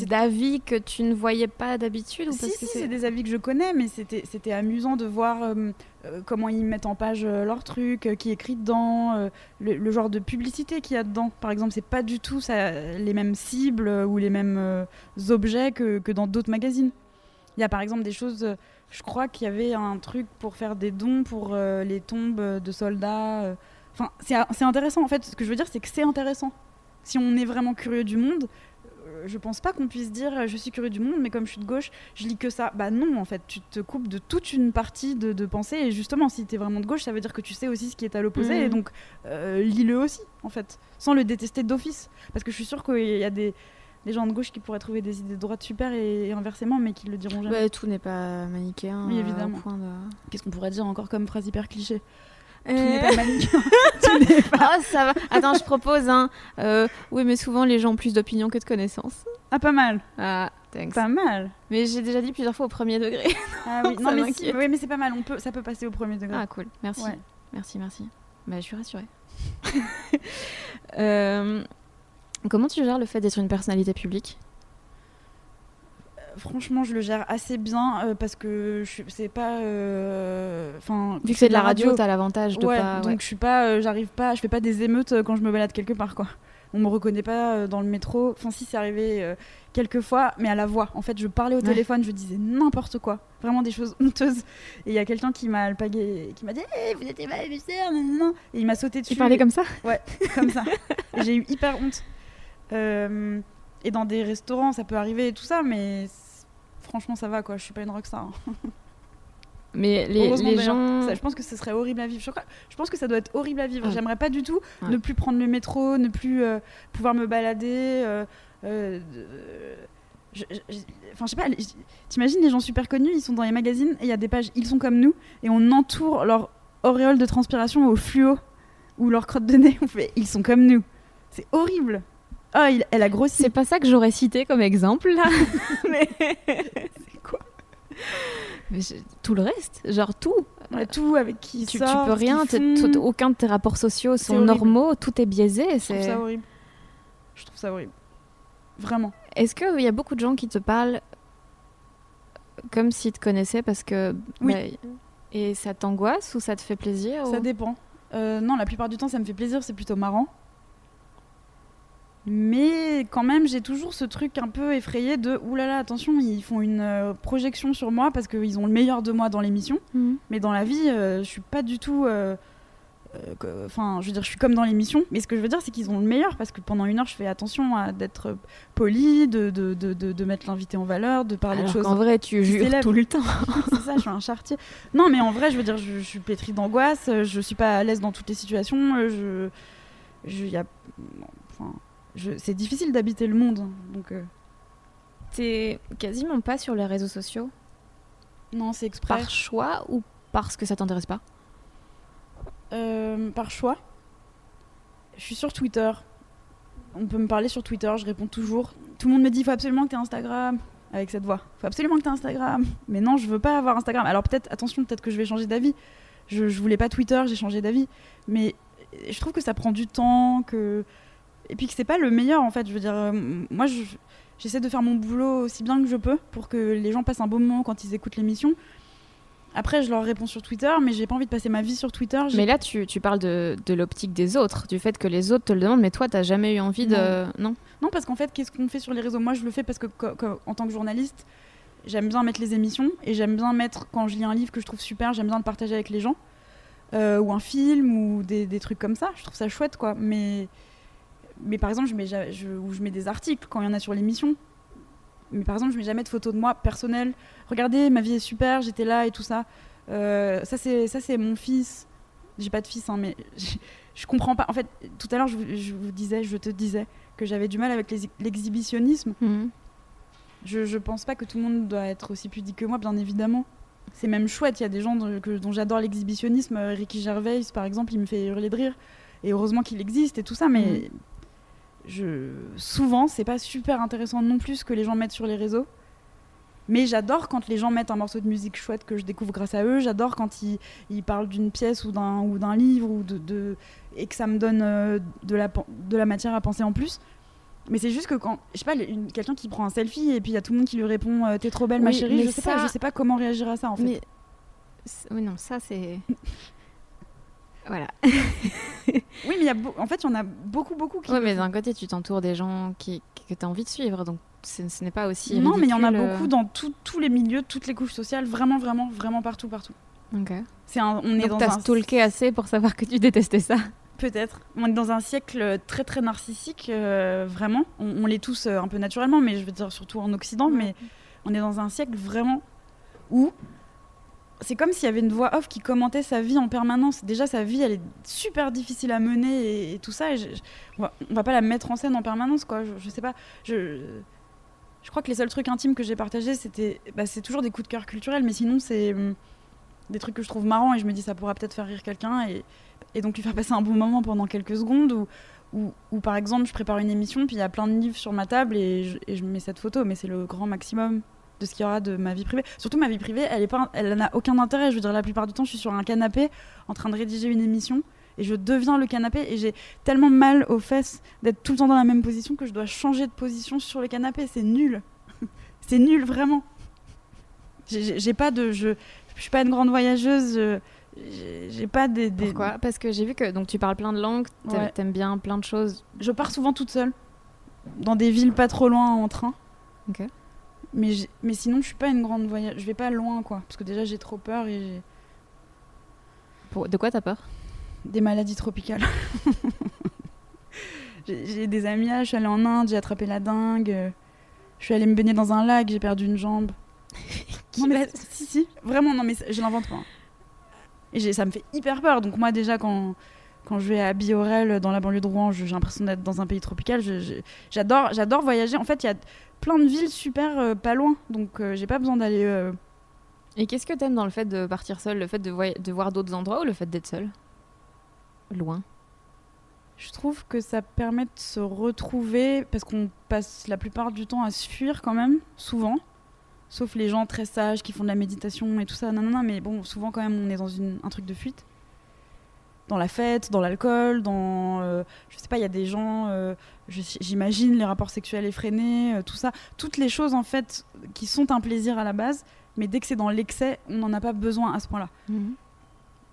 C'est- d'avis que tu ne voyais pas d'habitude Si, si, c'est des avis que je connais, mais c'était amusant de voir euh, euh, comment ils mettent en page euh, leur truc, euh, qui écrit dedans, le, le genre de publicité qu'il y a dedans. Par exemple, c'est pas du tout ça, les mêmes cibles ou les mêmes objets que, que dans d'autres magazines. Il y a par exemple des choses, je crois qu'il y avait un truc pour faire des dons pour les tombes de soldats. Enfin, c'est intéressant en fait. Ce que je veux dire, c'est que c'est intéressant. Si on est vraiment curieux du monde, je pense pas qu'on puisse dire euh, je suis curieux du monde, mais comme je suis de gauche, je lis que ça. Bah non, en fait, tu te coupes de toute une partie de, de pensée. Et justement, si tu es vraiment de gauche, ça veut dire que tu sais aussi ce qui est à l'opposé. Mhm. Et donc, euh, lis-le aussi, en fait, sans le détester d'office. Parce que je suis sûre qu'il y a des, des gens de gauche qui pourraient trouver des idées de droite super et, et inversement, mais qui le diront jamais. Ouais, tout n'est pas manichéen. Oui, euh, évidemment. de... Qu'est-ce qu'on pourrait dire encore comme phrase hyper cliché? Euh, n'est pas Oh, ça va. Attends, je propose un. euh, oui, mais souvent les gens ont plus d'opinion que de connaissances. Ah, pas mal. Ah, thanks. Pas mal. Mais j'ai déjà dit plusieurs fois au premier degré. Ah oui, non, mais, si, m'inquiète. oui, mais c'est pas mal. On peut, ça peut passer au premier degré. Ah, cool. Merci. Ouais. Merci, merci. Bah, je suis rassurée. Euh, comment tu gères le fait d'être une personnalité publique? Franchement, je le gère assez bien euh, parce que je c'est pas. euh, Enfin, Vu que c'est de la radio, t'as l'avantage de ouais, pas. donc ouais. je suis pas, euh, j'arrive pas, je fais pas des émeutes quand je me balade quelque part quoi. On me reconnaît pas dans le métro. Enfin, si c'est arrivé quelques fois, mais à la voix. En fait, je parlais au Ouais. téléphone, je disais n'importe quoi, vraiment des choses honteuses. Et il y a quelqu'un qui m'a alpagué, qui m'a dit Eh, vous êtes Eva nanana et il m'a sauté dessus. Tu parlais comme ça? Ouais, comme ça. J'ai eu hyper honte. Euh, et dans des restaurants, ça peut arriver et tout ça, mais franchement, ça va quoi. Je suis pas une rockstar. hein. Mais les, gens. Ça, je pense que ce serait horrible à vivre. Je, crois- je pense que ça doit être horrible à vivre. Ouais. J'aimerais pas du tout Ouais. ne plus prendre le métro, ne plus euh, pouvoir me balader. euh, euh, je- je- Enfin, je sais pas, t'imagines les gens super connus, ils sont dans les magazines et il y a des pages, ils sont comme nous, et on entoure leur auréole de transpiration au fluo ou leur crotte de nez. On fait, ils sont comme nous. C'est horrible. Ah, il- elle a grossi. C'est pas ça que j'aurais cité comme exemple là. Mais. C'est quoi? Mais je- tout le reste, genre tout. Ouais, Tout avec qui Tu, tu sortent, peux rien, aucun de tes rapports sociaux sont normaux, tout est biaisé. Je trouve ça horrible. Je trouve ça horrible. Vraiment. Est-ce qu'il y a beaucoup de gens qui te parlent comme s'ils te connaissaient parce que. Oui. bah, et ça t'angoisse ou ça te fait plaisir Ça ou- dépend. Euh, non, la plupart du temps, ça me fait plaisir, c'est plutôt marrant. Mais quand même, j'ai toujours ce truc un peu effrayé de oulala, là là, attention, ils font une euh, projection sur moi parce qu'ils ont le meilleur de moi dans l'émission. Mhm. Mais dans la vie, euh, je suis pas du tout. euh, euh, Enfin, je veux dire, je suis comme dans l'émission. Mais ce que je veux dire, c'est qu'ils ont le meilleur parce que pendant une heure, je fais attention à d'être poli, de, de, de, de, mettre l'invité en valeur, de parler Alors de choses. qu'en vrai, tu jures tout le temps. c'est ça, je suis un chartier. Non, mais en vrai, je veux dire, je, je suis pétrie d'angoisse, je suis pas à l'aise dans toutes les situations. Je, je, y a, enfin, c'est difficile d'habiter le monde. Donc, euh, T'es quasiment pas sur les réseaux sociaux? Non, c'est exprès. par choix ou parce que ça t'intéresse pas? Euh, par choix. Je suis sur Twitter. On peut me parler sur Twitter, je réponds toujours. Tout le monde me dit il faut absolument que tu aies Instagram. Avec cette voix. Il faut absolument que tu aies Instagram. Mais non, je veux pas avoir Instagram. Alors peut-être, attention, peut-être que je vais changer d'avis. Je, je voulais pas Twitter, j'ai changé d'avis. Mais je trouve que ça prend du temps, que... Et puis que c'est pas le meilleur en fait. Je veux dire, euh, moi je- j'essaie de faire mon boulot aussi bien que je peux pour que les gens passent un bon moment quand ils écoutent l'émission. Après, je leur réponds sur Twitter, mais j'ai pas envie de passer ma vie sur Twitter. Mais là, tu, tu parles de, de l'optique des autres, du fait que les autres te le demandent, mais toi, t'as jamais eu envie de. Non Non, parce qu'en fait, qu'est-ce qu'on fait sur les réseaux? Moi, je le fais parce que, en tant que journaliste, j'aime bien mettre les émissions et j'aime bien mettre, quand je lis un livre que je trouve super, j'aime bien le partager avec les gens. Euh, ou un film ou des, des trucs comme ça. Je trouve ça chouette, quoi. Mais, mais par exemple, je mets, ja- je, mets des articles quand il y en a sur l'émission. Mais par exemple, je mets jamais de photos de moi personnelles. Regardez, ma vie est super, j'étais là et tout ça. Euh, ça, c'est ça, c'est mon fils. J'ai pas de fils, hein, mais je, comprends pas. En fait, tout à l'heure, je, vous- je vous disais, je te disais que j'avais du mal avec l'exhibitionnisme. Mhm. Je, je pense pas que tout le monde doit être aussi pudique que moi, bien évidemment. C'est même chouette, il y a des gens dont, j'adore l'exhibitionnisme. Euh, Ricky Gervais, par exemple, il me fait hurler de rire. Et heureusement qu'il existe et tout ça, mais je... souvent, c'est pas super intéressant non plus ce que les gens mettent sur les réseaux. Mais j'adore quand les gens mettent un morceau de musique chouette que je découvre grâce à eux. J'adore quand ils, ils parlent d'une pièce ou d'un ou d'un livre ou de, de- et que ça me donne euh, de la, pen- de la matière à penser en plus. Mais c'est juste que quand, je sais pas, quelqu'un qui prend un selfie et puis il y a tout le monde qui lui répond euh, T'es trop belle, ma chérie, je sais, pas, je sais pas comment réagir à ça en fait. Mais. Oui, non, ça, c'est. voilà. Oui, mais y a en fait, il y en a beaucoup, beaucoup qui. Oui, mais d'un côté, tu t'entoures des gens qui, que tu as envie de suivre, donc ce, n'est pas aussi. Non, mais il y en a euh, beaucoup dans tout- tous les milieux, toutes les couches sociales, vraiment, vraiment, vraiment partout, partout. Ok. C'est un, on est Donc dans t'as un stalké assez pour savoir que tu détestais ça. Peut-être. On est dans un siècle très très narcissique, euh, vraiment. On, on l'est tous euh, un peu naturellement, mais je veux dire surtout en Occident, mais on est dans un siècle vraiment où c'est comme s'il y avait une voix off qui commentait sa vie en permanence. Déjà, sa vie, elle est super difficile à mener et, tout ça. On, va, va pas la mettre en scène en permanence, quoi. Je, sais pas. Je, crois que les seuls trucs intimes que j'ai partagés, c'était, bah, c'est toujours des coups de cœur culturels, mais sinon c'est hum, des trucs que je trouve marrants et je me dis ça pourra peut-être faire rire quelqu'un et, donc lui faire passer un bon moment pendant quelques secondes ou, par exemple je prépare une émission puis il y a plein de livres sur ma table et je mets cette photo mais c'est le grand maximum de ce qu'il y aura de ma vie privée. Surtout ma vie privée elle est pas elle n'a aucun intérêt. Je veux dire la plupart du temps je suis sur un canapé en train de rédiger une émission et je deviens le canapé et j'ai tellement mal aux fesses d'être tout le temps dans la même position que je dois changer de position sur le canapé. C'est nul. C'est nul vraiment. J'ai- pas de je je suis pas une grande voyageuse je- j'ai pas des, des- Pourquoi? Parce que j'ai vu que donc tu parles plein de langues, Ouais. t'aimes bien plein de choses. Je pars souvent toute seule, dans des villes pas trop loin en train. Mais, mais sinon, je suis pas une grande voyage. Je vais pas loin, quoi. Parce que déjà, j'ai trop peur et j'ai Pour- De quoi t'as peur? Des maladies tropicales. j'ai des amis, là, je suis allée en Inde, j'ai attrapé la dingue. Je suis allée me baigner dans un lac, j'ai perdu une jambe. non, mais si, si, vraiment, non, mais je l'invente pas. hein. Et ça me fait hyper peur. Donc, moi, déjà, quand, quand je vais à Biorel, dans la banlieue de Rouen, j'ai l'impression d'être dans un pays tropical. J'adore voyager. En fait, il y a plein de villes super euh, pas loin. Donc, euh, j'ai pas besoin d'aller. euh, Et qu'est-ce que t'aimes dans le fait de partir seul Le fait de, voy- de voir d'autres endroits ou le fait d'être seul? Loin. Je trouve que ça permet de se retrouver parce qu'on passe la plupart du temps à se fuir quand même, souvent. Sauf les gens très sages qui font de la méditation et tout ça. Non, non, non, mais bon, souvent quand même on est dans une- un truc de fuite. Dans la fête, dans l'alcool, dans. euh, je sais pas, il y a des gens, euh, j'imagine, les rapports sexuels effrénés, euh, tout ça. Toutes les choses en fait qui sont un plaisir à la base, mais dès que c'est dans l'excès, on n'en a pas besoin à ce point-là.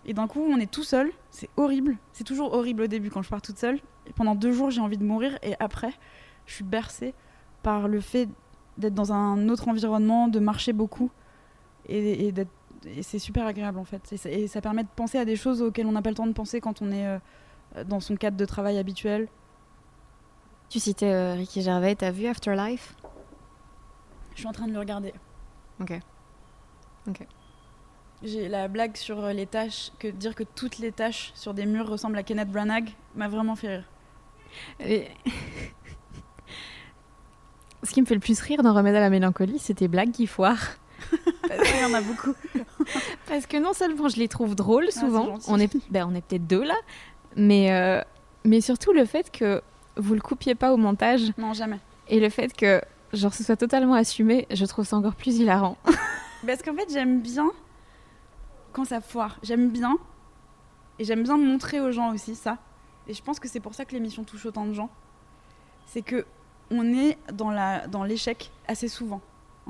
Et d'un coup, on est tout seul. C'est horrible. C'est toujours horrible au début quand je pars toute seule. Et pendant deux jours, j'ai envie de mourir. Et après, je suis bercée par le fait d'être dans un autre environnement, de marcher beaucoup. Et, et d'être et c'est super agréable en fait. Et ça, et ça, permet de penser à des choses auxquelles on n'a pas le temps de penser quand on est euh, dans son cadre de travail habituel. Tu citais euh, Ricky Gervais, t'as vu Afterlife? Je suis en train de le regarder. Ok. Ok. J'ai la blague sur les tâches, que dire que toutes les tâches sur des murs ressemblent à Kenneth Branagh m'a vraiment fait rire. Et... Ce qui me fait le plus rire dans Remède à la mélancolie, c'est tes blagues qui foirent. Il y en a beaucoup. Parce que non seulement je les trouve drôles souvent, on est, ben, on est peut-être deux là, mais, euh, mais surtout le fait que vous le coupiez pas au montage. Non, jamais. Et le fait que genre ce soit totalement assumé, je trouve ça encore plus hilarant. Parce qu'en fait, j'aime bien quand ça foire. J'aime bien. Et j'aime bien montrer aux gens aussi ça. Et je pense que c'est pour ça que l'émission touche autant de gens. C'est que on est dans la dans l'échec assez souvent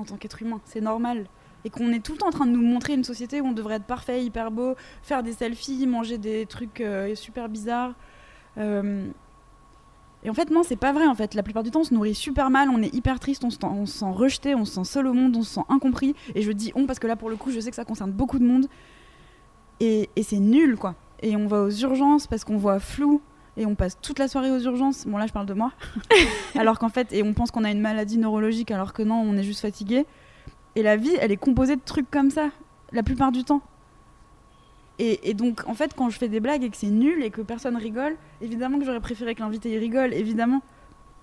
en tant qu'être humain. C'est normal. Et qu'on est tout le temps en train de nous montrer une société où on devrait être parfait, hyper beau, faire des selfies, manger des trucs euh, super bizarres. Euh... Et en fait, non, c'est pas vrai. En fait, la plupart du temps, on se nourrit super mal, on est hyper triste, on se, sent rejeté, on se sent seul au monde, on se sent incompris. Et je dis on parce que là, pour le coup, je sais que ça concerne beaucoup de monde. Et c'est nul, quoi. Et on va aux urgences parce qu'on voit flou et on passe toute la soirée aux urgences. Bon, là, je parle de moi. alors qu'en fait, et on pense qu'on a une maladie neurologique alors que non, on est juste fatigué. Et la vie, elle est composée de trucs comme ça, la plupart du temps. Et, et, donc, en fait, quand je fais des blagues et que c'est nul et que personne rigole, évidemment que j'aurais préféré que l'invité rigole, évidemment.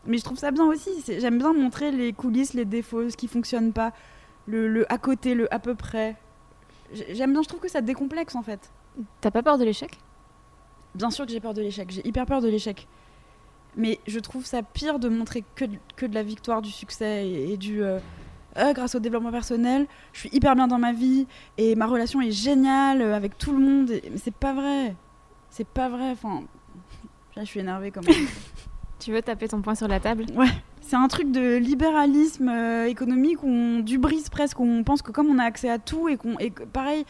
Mais je trouve ça bien aussi. J'aime bien montrer les coulisses, les défauts, ce qui fonctionne pas, le, le à côté, le à peu près. J'aime bien, je trouve que ça décomplexe en fait. T'as pas peur de l'échec? Bien sûr que j'ai peur de l'échec, j'ai hyper peur de l'échec. Mais je trouve ça pire de montrer que de, que de la victoire, du succès et, et du. Euh, euh, grâce au développement personnel, je suis hyper bien dans ma vie et ma relation est géniale avec tout le monde. Et, mais c'est pas vrai. C'est pas vrai. Enfin, là, je suis énervée quand même. tu veux taper ton poing sur la table? Ouais. C'est un truc de libéralisme euh, économique où on du brise presque, où on pense que comme on a accès à tout et qu'on. Et pareil,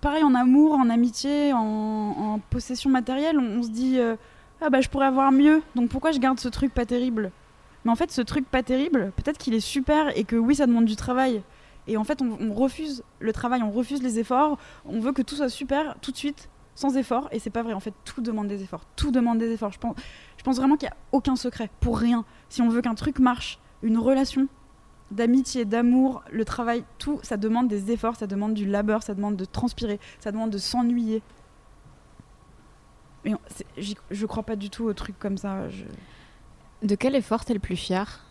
pareil en amour, en amitié, en, en possession matérielle, on, se dit euh, ah bah je pourrais avoir mieux, donc pourquoi je garde ce truc pas terrible? Mais en fait, ce truc pas terrible, peut-être qu'il est super et que oui, ça demande du travail. Et en fait, on, on, refuse le travail, on refuse les efforts, on veut que tout soit super tout de suite, sans effort, et c'est pas vrai. En fait, tout demande des efforts, tout demande des efforts. Je pense, je pense vraiment qu'il n'y a aucun secret pour rien. Si on veut qu'un truc marche, une relation, d'amitié, d'amour, le travail, tout, ça demande des efforts, ça demande du labeur, ça demande de transpirer, ça demande de s'ennuyer. Mais je crois pas du tout aux trucs comme ça. Je... De quel effort t'es le plus fier?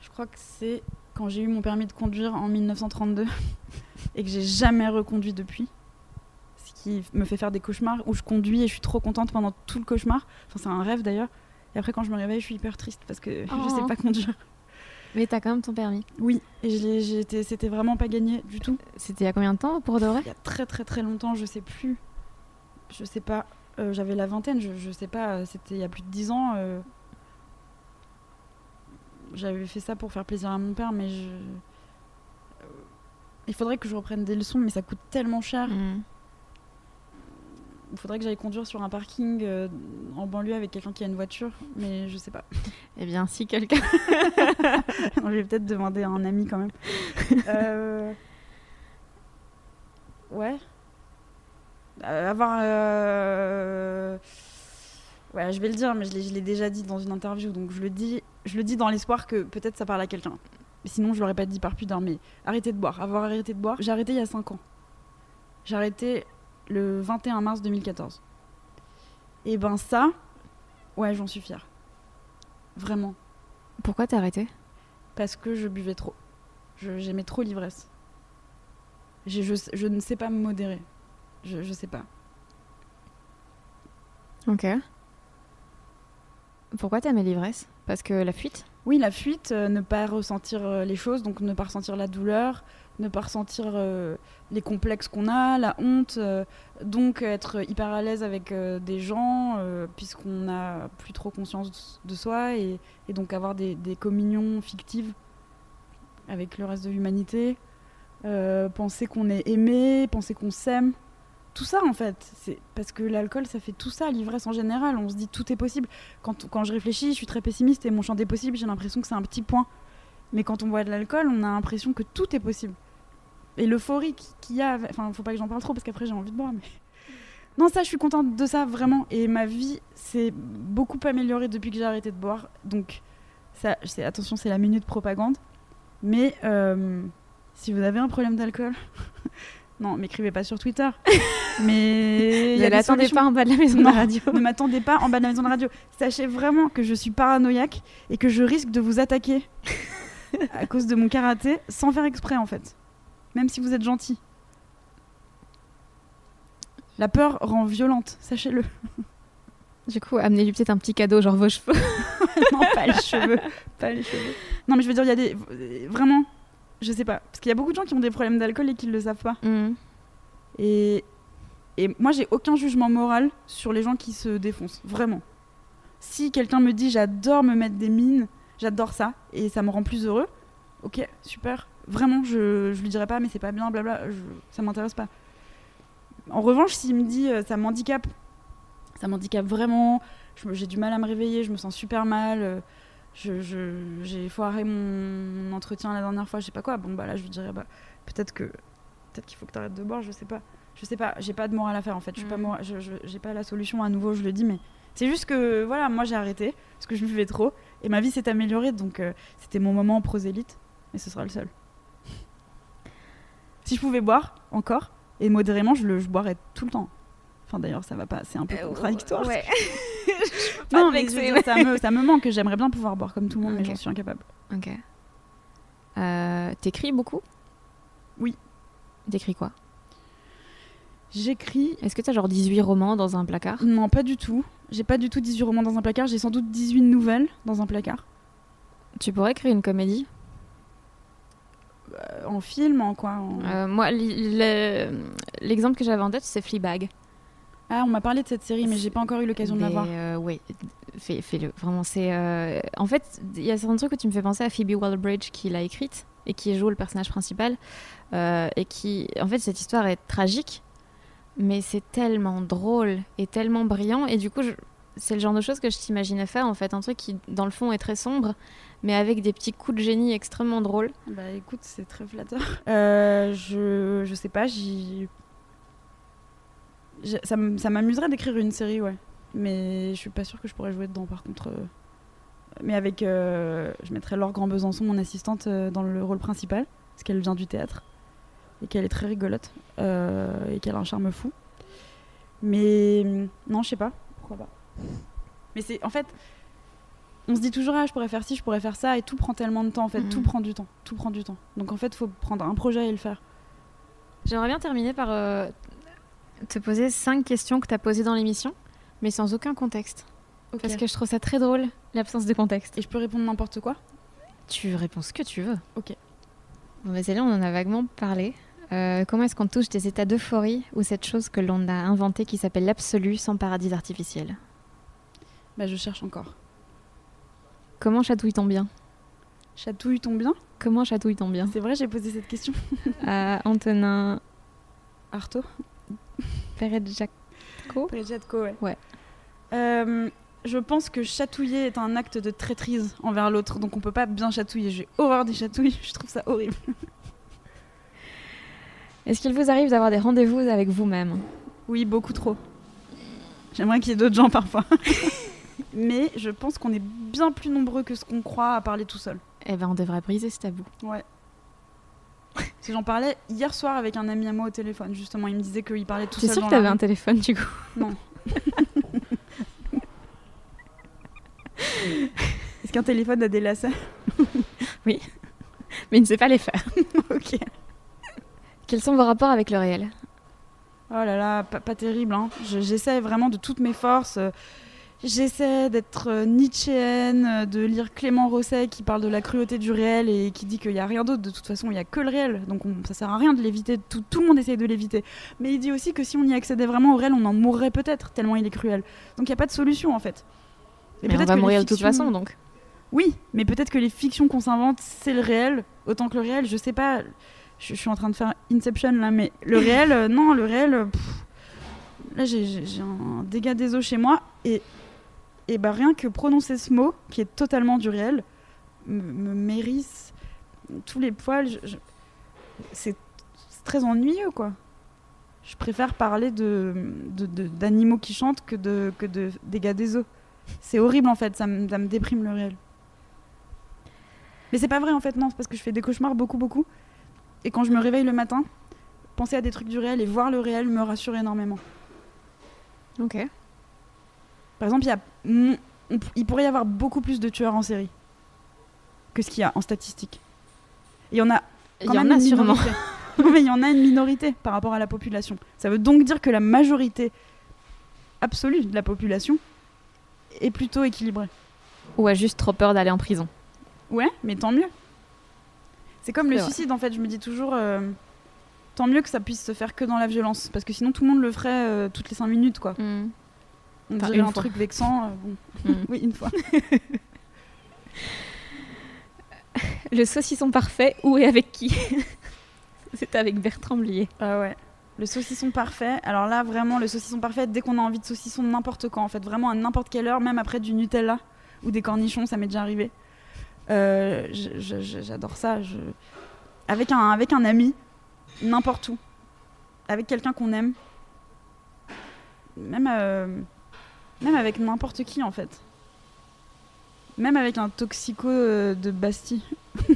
Je crois que c'est quand j'ai eu mon permis de conduire en 1932 et que j'ai jamais reconduit depuis qui me fait faire des cauchemars où je conduis et je suis trop contente pendant tout le cauchemar. Enfin, c'est un rêve d'ailleurs. Et après, quand je me réveille, je suis hyper triste parce que oh. je sais pas conduire. Mais t'as quand même ton permis Oui, et c'était vraiment pas gagné du tout. C'était il y a combien de temps pour de vrai Il y a très très très longtemps, je sais plus. Je sais pas. Euh, J'avais la vingtaine, je, je sais pas. C'était il y a plus de dix ans. Euh... J'avais fait ça pour faire plaisir à mon père, mais je. Il faudrait que je reprenne des leçons, mais ça coûte tellement cher. Mmh il faudrait que j'aille conduire sur un parking euh, en banlieue avec quelqu'un qui a une voiture, mais je sais pas. Eh bien, si quelqu'un. je vais peut-être demander à un ami quand même. euh... Ouais. Euh, avoir. Ouais, je vais le dire, mais je l'ai déjà dit dans une interview, donc je le dis, je le dis dans l'espoir que peut-être ça parle à quelqu'un. Sinon, je l'aurais pas dit par pudeur, mais arrêter de boire. Avoir arrêté de boire. J'ai arrêté il y a 5 ans. J'ai arrêté le 21 mars 2014. Et ben ça, ouais, j'en suis fière. Vraiment. Pourquoi t'as arrêté Parce que je buvais trop. J'aimais trop l'ivresse. Je, je, je, ne sais pas me modérer. Je, je sais pas. Ok. Pourquoi t'aimais l'ivresse? Parce que la fuite? Oui, la fuite, euh, ne pas ressentir euh, les choses, donc ne pas ressentir la douleur, ne pas ressentir euh, les complexes qu'on a, la honte, euh, donc être hyper à l'aise avec euh, des gens, puisqu'on n'a plus trop conscience de soi, et, donc avoir des, communions fictives avec le reste de l'humanité, penser qu'on est aimé, penser qu'on s'aime. Tout ça en fait, c'est parce que l'alcool ça fait tout ça, l'ivresse en général, on se dit tout est possible. Quand, quand je réfléchis, je suis très pessimiste et mon champ des possibles, j'ai l'impression que c'est un petit point. Mais quand on boit de l'alcool, on a l'impression que tout est possible. Et l'euphorie qui- qu'il y a, enfin faut pas que j'en parle trop parce qu'après j'ai envie de boire. Mais... Non ça je suis contente de ça vraiment et ma vie s'est beaucoup améliorée depuis que j'ai arrêté de boire. Donc ça, attention c'est la minute propagande. Mais euh, si vous avez un problème d'alcool, non m'écrivez pas sur Twitter. Mais Ne l'attendez pas en bas de la maison de la radio. Ne m'attendez pas en bas de la maison de radio. Sachez vraiment que je suis paranoïaque et que je risque de vous attaquer à cause de mon karaté sans faire exprès en fait. Même si vous êtes gentil. La peur rend violente, sachez-le. Du coup, amenez-lui peut-être un petit cadeau, genre vos cheveux. non, pas les cheveux. Pas les cheveux. Non, mais je veux dire, il y a des. Vraiment, je sais pas. Parce qu'il y a beaucoup de gens qui ont des problèmes d'alcool et qui le savent pas. Mm. Et, et moi, j'ai aucun jugement moral sur les gens qui se défoncent. Vraiment. Si quelqu'un me dit j'adore me mettre des mines, j'adore ça, et ça me rend plus heureux, ok, super. Vraiment, je, je lui dirai pas, mais c'est pas bien, blabla, je, ça m'intéresse pas. En revanche, s'il me dit euh, ça m'handicape, ça m'handicape vraiment, j'ai du mal à me réveiller, je me sens super mal, euh, j'ai foiré mon entretien la dernière fois, je sais pas quoi, bon bah là je lui dirais bah peut-être que peut-être qu'il faut que tu arrêtes de boire, je sais pas. Je sais pas, j'ai pas de morale à faire en fait, je suis pas j'ai pas la solution à nouveau, je le dis mais c'est juste que voilà, moi j'ai arrêté parce que je buvais trop et ma vie s'est améliorée donc euh, c'était mon moment en prosélyte et ce sera le seul. Si je pouvais boire encore et modérément, je le je boirais tout le temps. Enfin d'ailleurs, ça va pas, c'est un peu contradictoire. Ouais. non, mais dire, ça me ça me manque, j'aimerais bien pouvoir boire comme tout le monde mais j'en suis incapable. Ok. Euh, T'écris beaucoup? Oui. T'écris quoi? J'écris Est-ce que t'as genre 18 romans dans un placard? Non, pas du tout. J'ai pas du tout 18 romans dans un placard, j'ai sans doute 18 nouvelles dans un placard. Tu pourrais écrire une comédie? Euh, en film, en quoi en- Euh, Moi, l'exemple que j'avais en tête, c'est Fleabag. Ah, on m'a parlé de cette série, mais j'ai pas encore eu l'occasion de la voir. euh, oui, fais, fais-le. Vraiment, c'est. euh, En fait, il y a certains trucs où tu me fais penser à Phoebe Waller-Bridge qui l'a écrite et qui joue le personnage principal. euh, et qui. En fait, cette histoire est tragique, mais c'est tellement drôle et tellement brillant. Et du coup, je- c'est le genre de choses que je t'imaginais faire. En fait, un truc qui, dans le fond, est très sombre, mais avec des petits coups de génie extrêmement drôles. Bah écoute, c'est très flatteur. Euh, je, je sais pas, j'y. Ça m'amuserait d'écrire une série, ouais. Mais je suis pas sûre que je pourrais jouer dedans, par contre. euh. Mais avec. euh, Je mettrais Laure Grand Besançon, mon assistante, dans le rôle principal, parce qu'elle vient du théâtre. Et qu'elle est très rigolote. euh, et qu'elle a un charme fou. Mais. Non, je sais pas. Pourquoi pas. Mais c'est. En fait. On se dit toujours, ah, je pourrais faire ci, je pourrais faire ça, et tout prend tellement de temps, en fait. Mhm. Tout prend du temps. Tout prend du temps. Donc, en fait, faut prendre un projet et le faire. J'aimerais bien terminer par euh, te poser cinq questions que tu as posées dans l'émission, mais sans aucun contexte. Parce que je trouve ça très drôle, l'absence de contexte. Et je peux répondre n'importe quoi? Tu réponds ce que tu veux. Ok. Bon, bah, celle-là, on en a vaguement parlé. Euh, comment est-ce qu'on touche des états d'euphorie ou cette chose que l'on a inventée qui s'appelle l'absolu sans paradis artificiel? Bah, je cherche encore. Comment chatouille-t-on bien Chatouille tombe bien Comment chatouille-t-on bien C'est vrai, j'ai posé cette question. À Antonin Arto Peredjako Predjatko, ouais. Ouais. Euh, je pense que chatouiller est un acte de traîtrise envers l'autre, donc on peut pas bien chatouiller. J'ai horreur des chatouilles, je trouve ça horrible. Est-ce qu'il vous arrive d'avoir des rendez-vous avec vous-même? Oui, beaucoup trop. J'aimerais qu'il y ait d'autres gens parfois. Mais je pense qu'on est bien plus nombreux que ce qu'on croit à parler tout seul. Eh ben, on devrait briser ce tabou. Ouais. Si j'en parlais hier soir avec un ami à moi au téléphone, justement, il me disait qu'il parlait tout seul. sûr dans que t'avais un téléphone du coup? Non. Est-ce qu'un téléphone a des lacets? Mais il ne sait pas les faire. Ok. Quels sont vos rapports avec le réel? Oh là là, pas, pas terrible. Hein. Je- J'essaie vraiment de toutes mes forces. J'essaie d'être euh, nietzschéenne, euh, de lire Clément Rosset qui parle de la cruauté du réel et qui dit qu'il n'y a rien d'autre. De toute façon, il n'y a que le réel. Donc on, ça sert à rien de l'éviter. Tout, tout, le monde essaye de l'éviter. Mais il dit aussi que si on y accédait vraiment au réel, on en mourrait peut-être, tellement il est cruel. Donc il n'y a pas de solution en fait. Et mais on va mourir de toute façon donc. Oui, mais peut-être que les fictions qu'on s'invente, c'est le réel, autant que le réel. Je sais pas. Je, suis en train de faire Inception là, mais le réel, euh, non, le réel. là, j'ai un dégât des eaux chez moi et et bah rien que prononcer ce mot, qui est totalement du réel, me, mérisse tous les poils. C'est très ennuyeux, quoi. Je préfère parler de, d'animaux qui chantent que de, que de dégâts des eaux. C'est horrible, en fait, ça me, ça me déprime le réel. Mais c'est pas vrai, en fait, non, c'est parce que je fais des cauchemars beaucoup, beaucoup. Et quand je me réveille le matin, penser à des trucs du réel et voir le réel me rassure énormément. Ok. Par exemple, il, y a, il pourrait y avoir beaucoup plus de tueurs en série que ce qu'il y a en statistique. Il y en a il y en a sûrement. mais il y en a une minorité par rapport à la population. Ça veut donc dire que la majorité absolue de la population est plutôt équilibrée. Ou a juste trop peur d'aller en prison. Ouais, mais tant mieux. C'est comme le suicide en fait, je me dis toujours euh, tant mieux que ça puisse se faire que dans la violence parce que sinon tout le monde le ferait euh, toutes les 5 minutes quoi. Mm. On dirait un truc vexant. Euh, mm. oui, une fois. le saucisson parfait, où et avec qui? C'était avec Bertrand Blier. Ah ouais. Le saucisson parfait. Alors là, vraiment, le saucisson parfait, dès qu'on a envie de saucisson n'importe quand, en fait, vraiment à n'importe quelle heure, même après du Nutella ou des cornichons, ça m'est déjà arrivé. Euh, j'adore ça. Je... Avec, un, avec un ami, n'importe où. Avec quelqu'un qu'on aime. Même. Euh, même avec n'importe qui en fait. Même avec un toxico euh, de Bastille.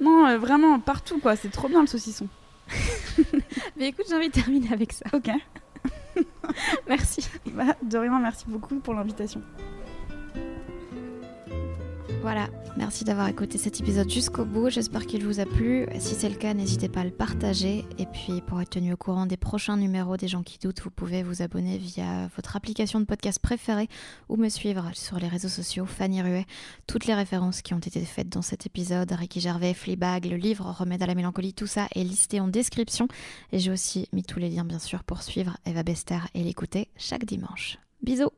non, euh, vraiment, partout quoi. C'est trop bien le saucisson. Mais écoute, j'ai envie de terminer avec ça. Ok. merci. Bah, de rien, merci beaucoup pour l'invitation. Voilà, merci d'avoir écouté cet épisode jusqu'au bout. J'espère qu'il vous a plu. Si c'est le cas, n'hésitez pas à le partager. Et puis, pour être tenu au courant des prochains numéros des gens qui doutent, vous pouvez vous abonner via votre application de podcast préférée ou me suivre sur les réseaux sociaux. Fanny Ruet. Toutes les références qui ont été faites dans cet épisode, Ricky Gervais, Fleabag, le livre Remède à la mélancolie, tout ça est listé en description. Et j'ai aussi mis tous les liens, bien sûr, pour suivre Eva Bester et l'écouter chaque dimanche. Bisous!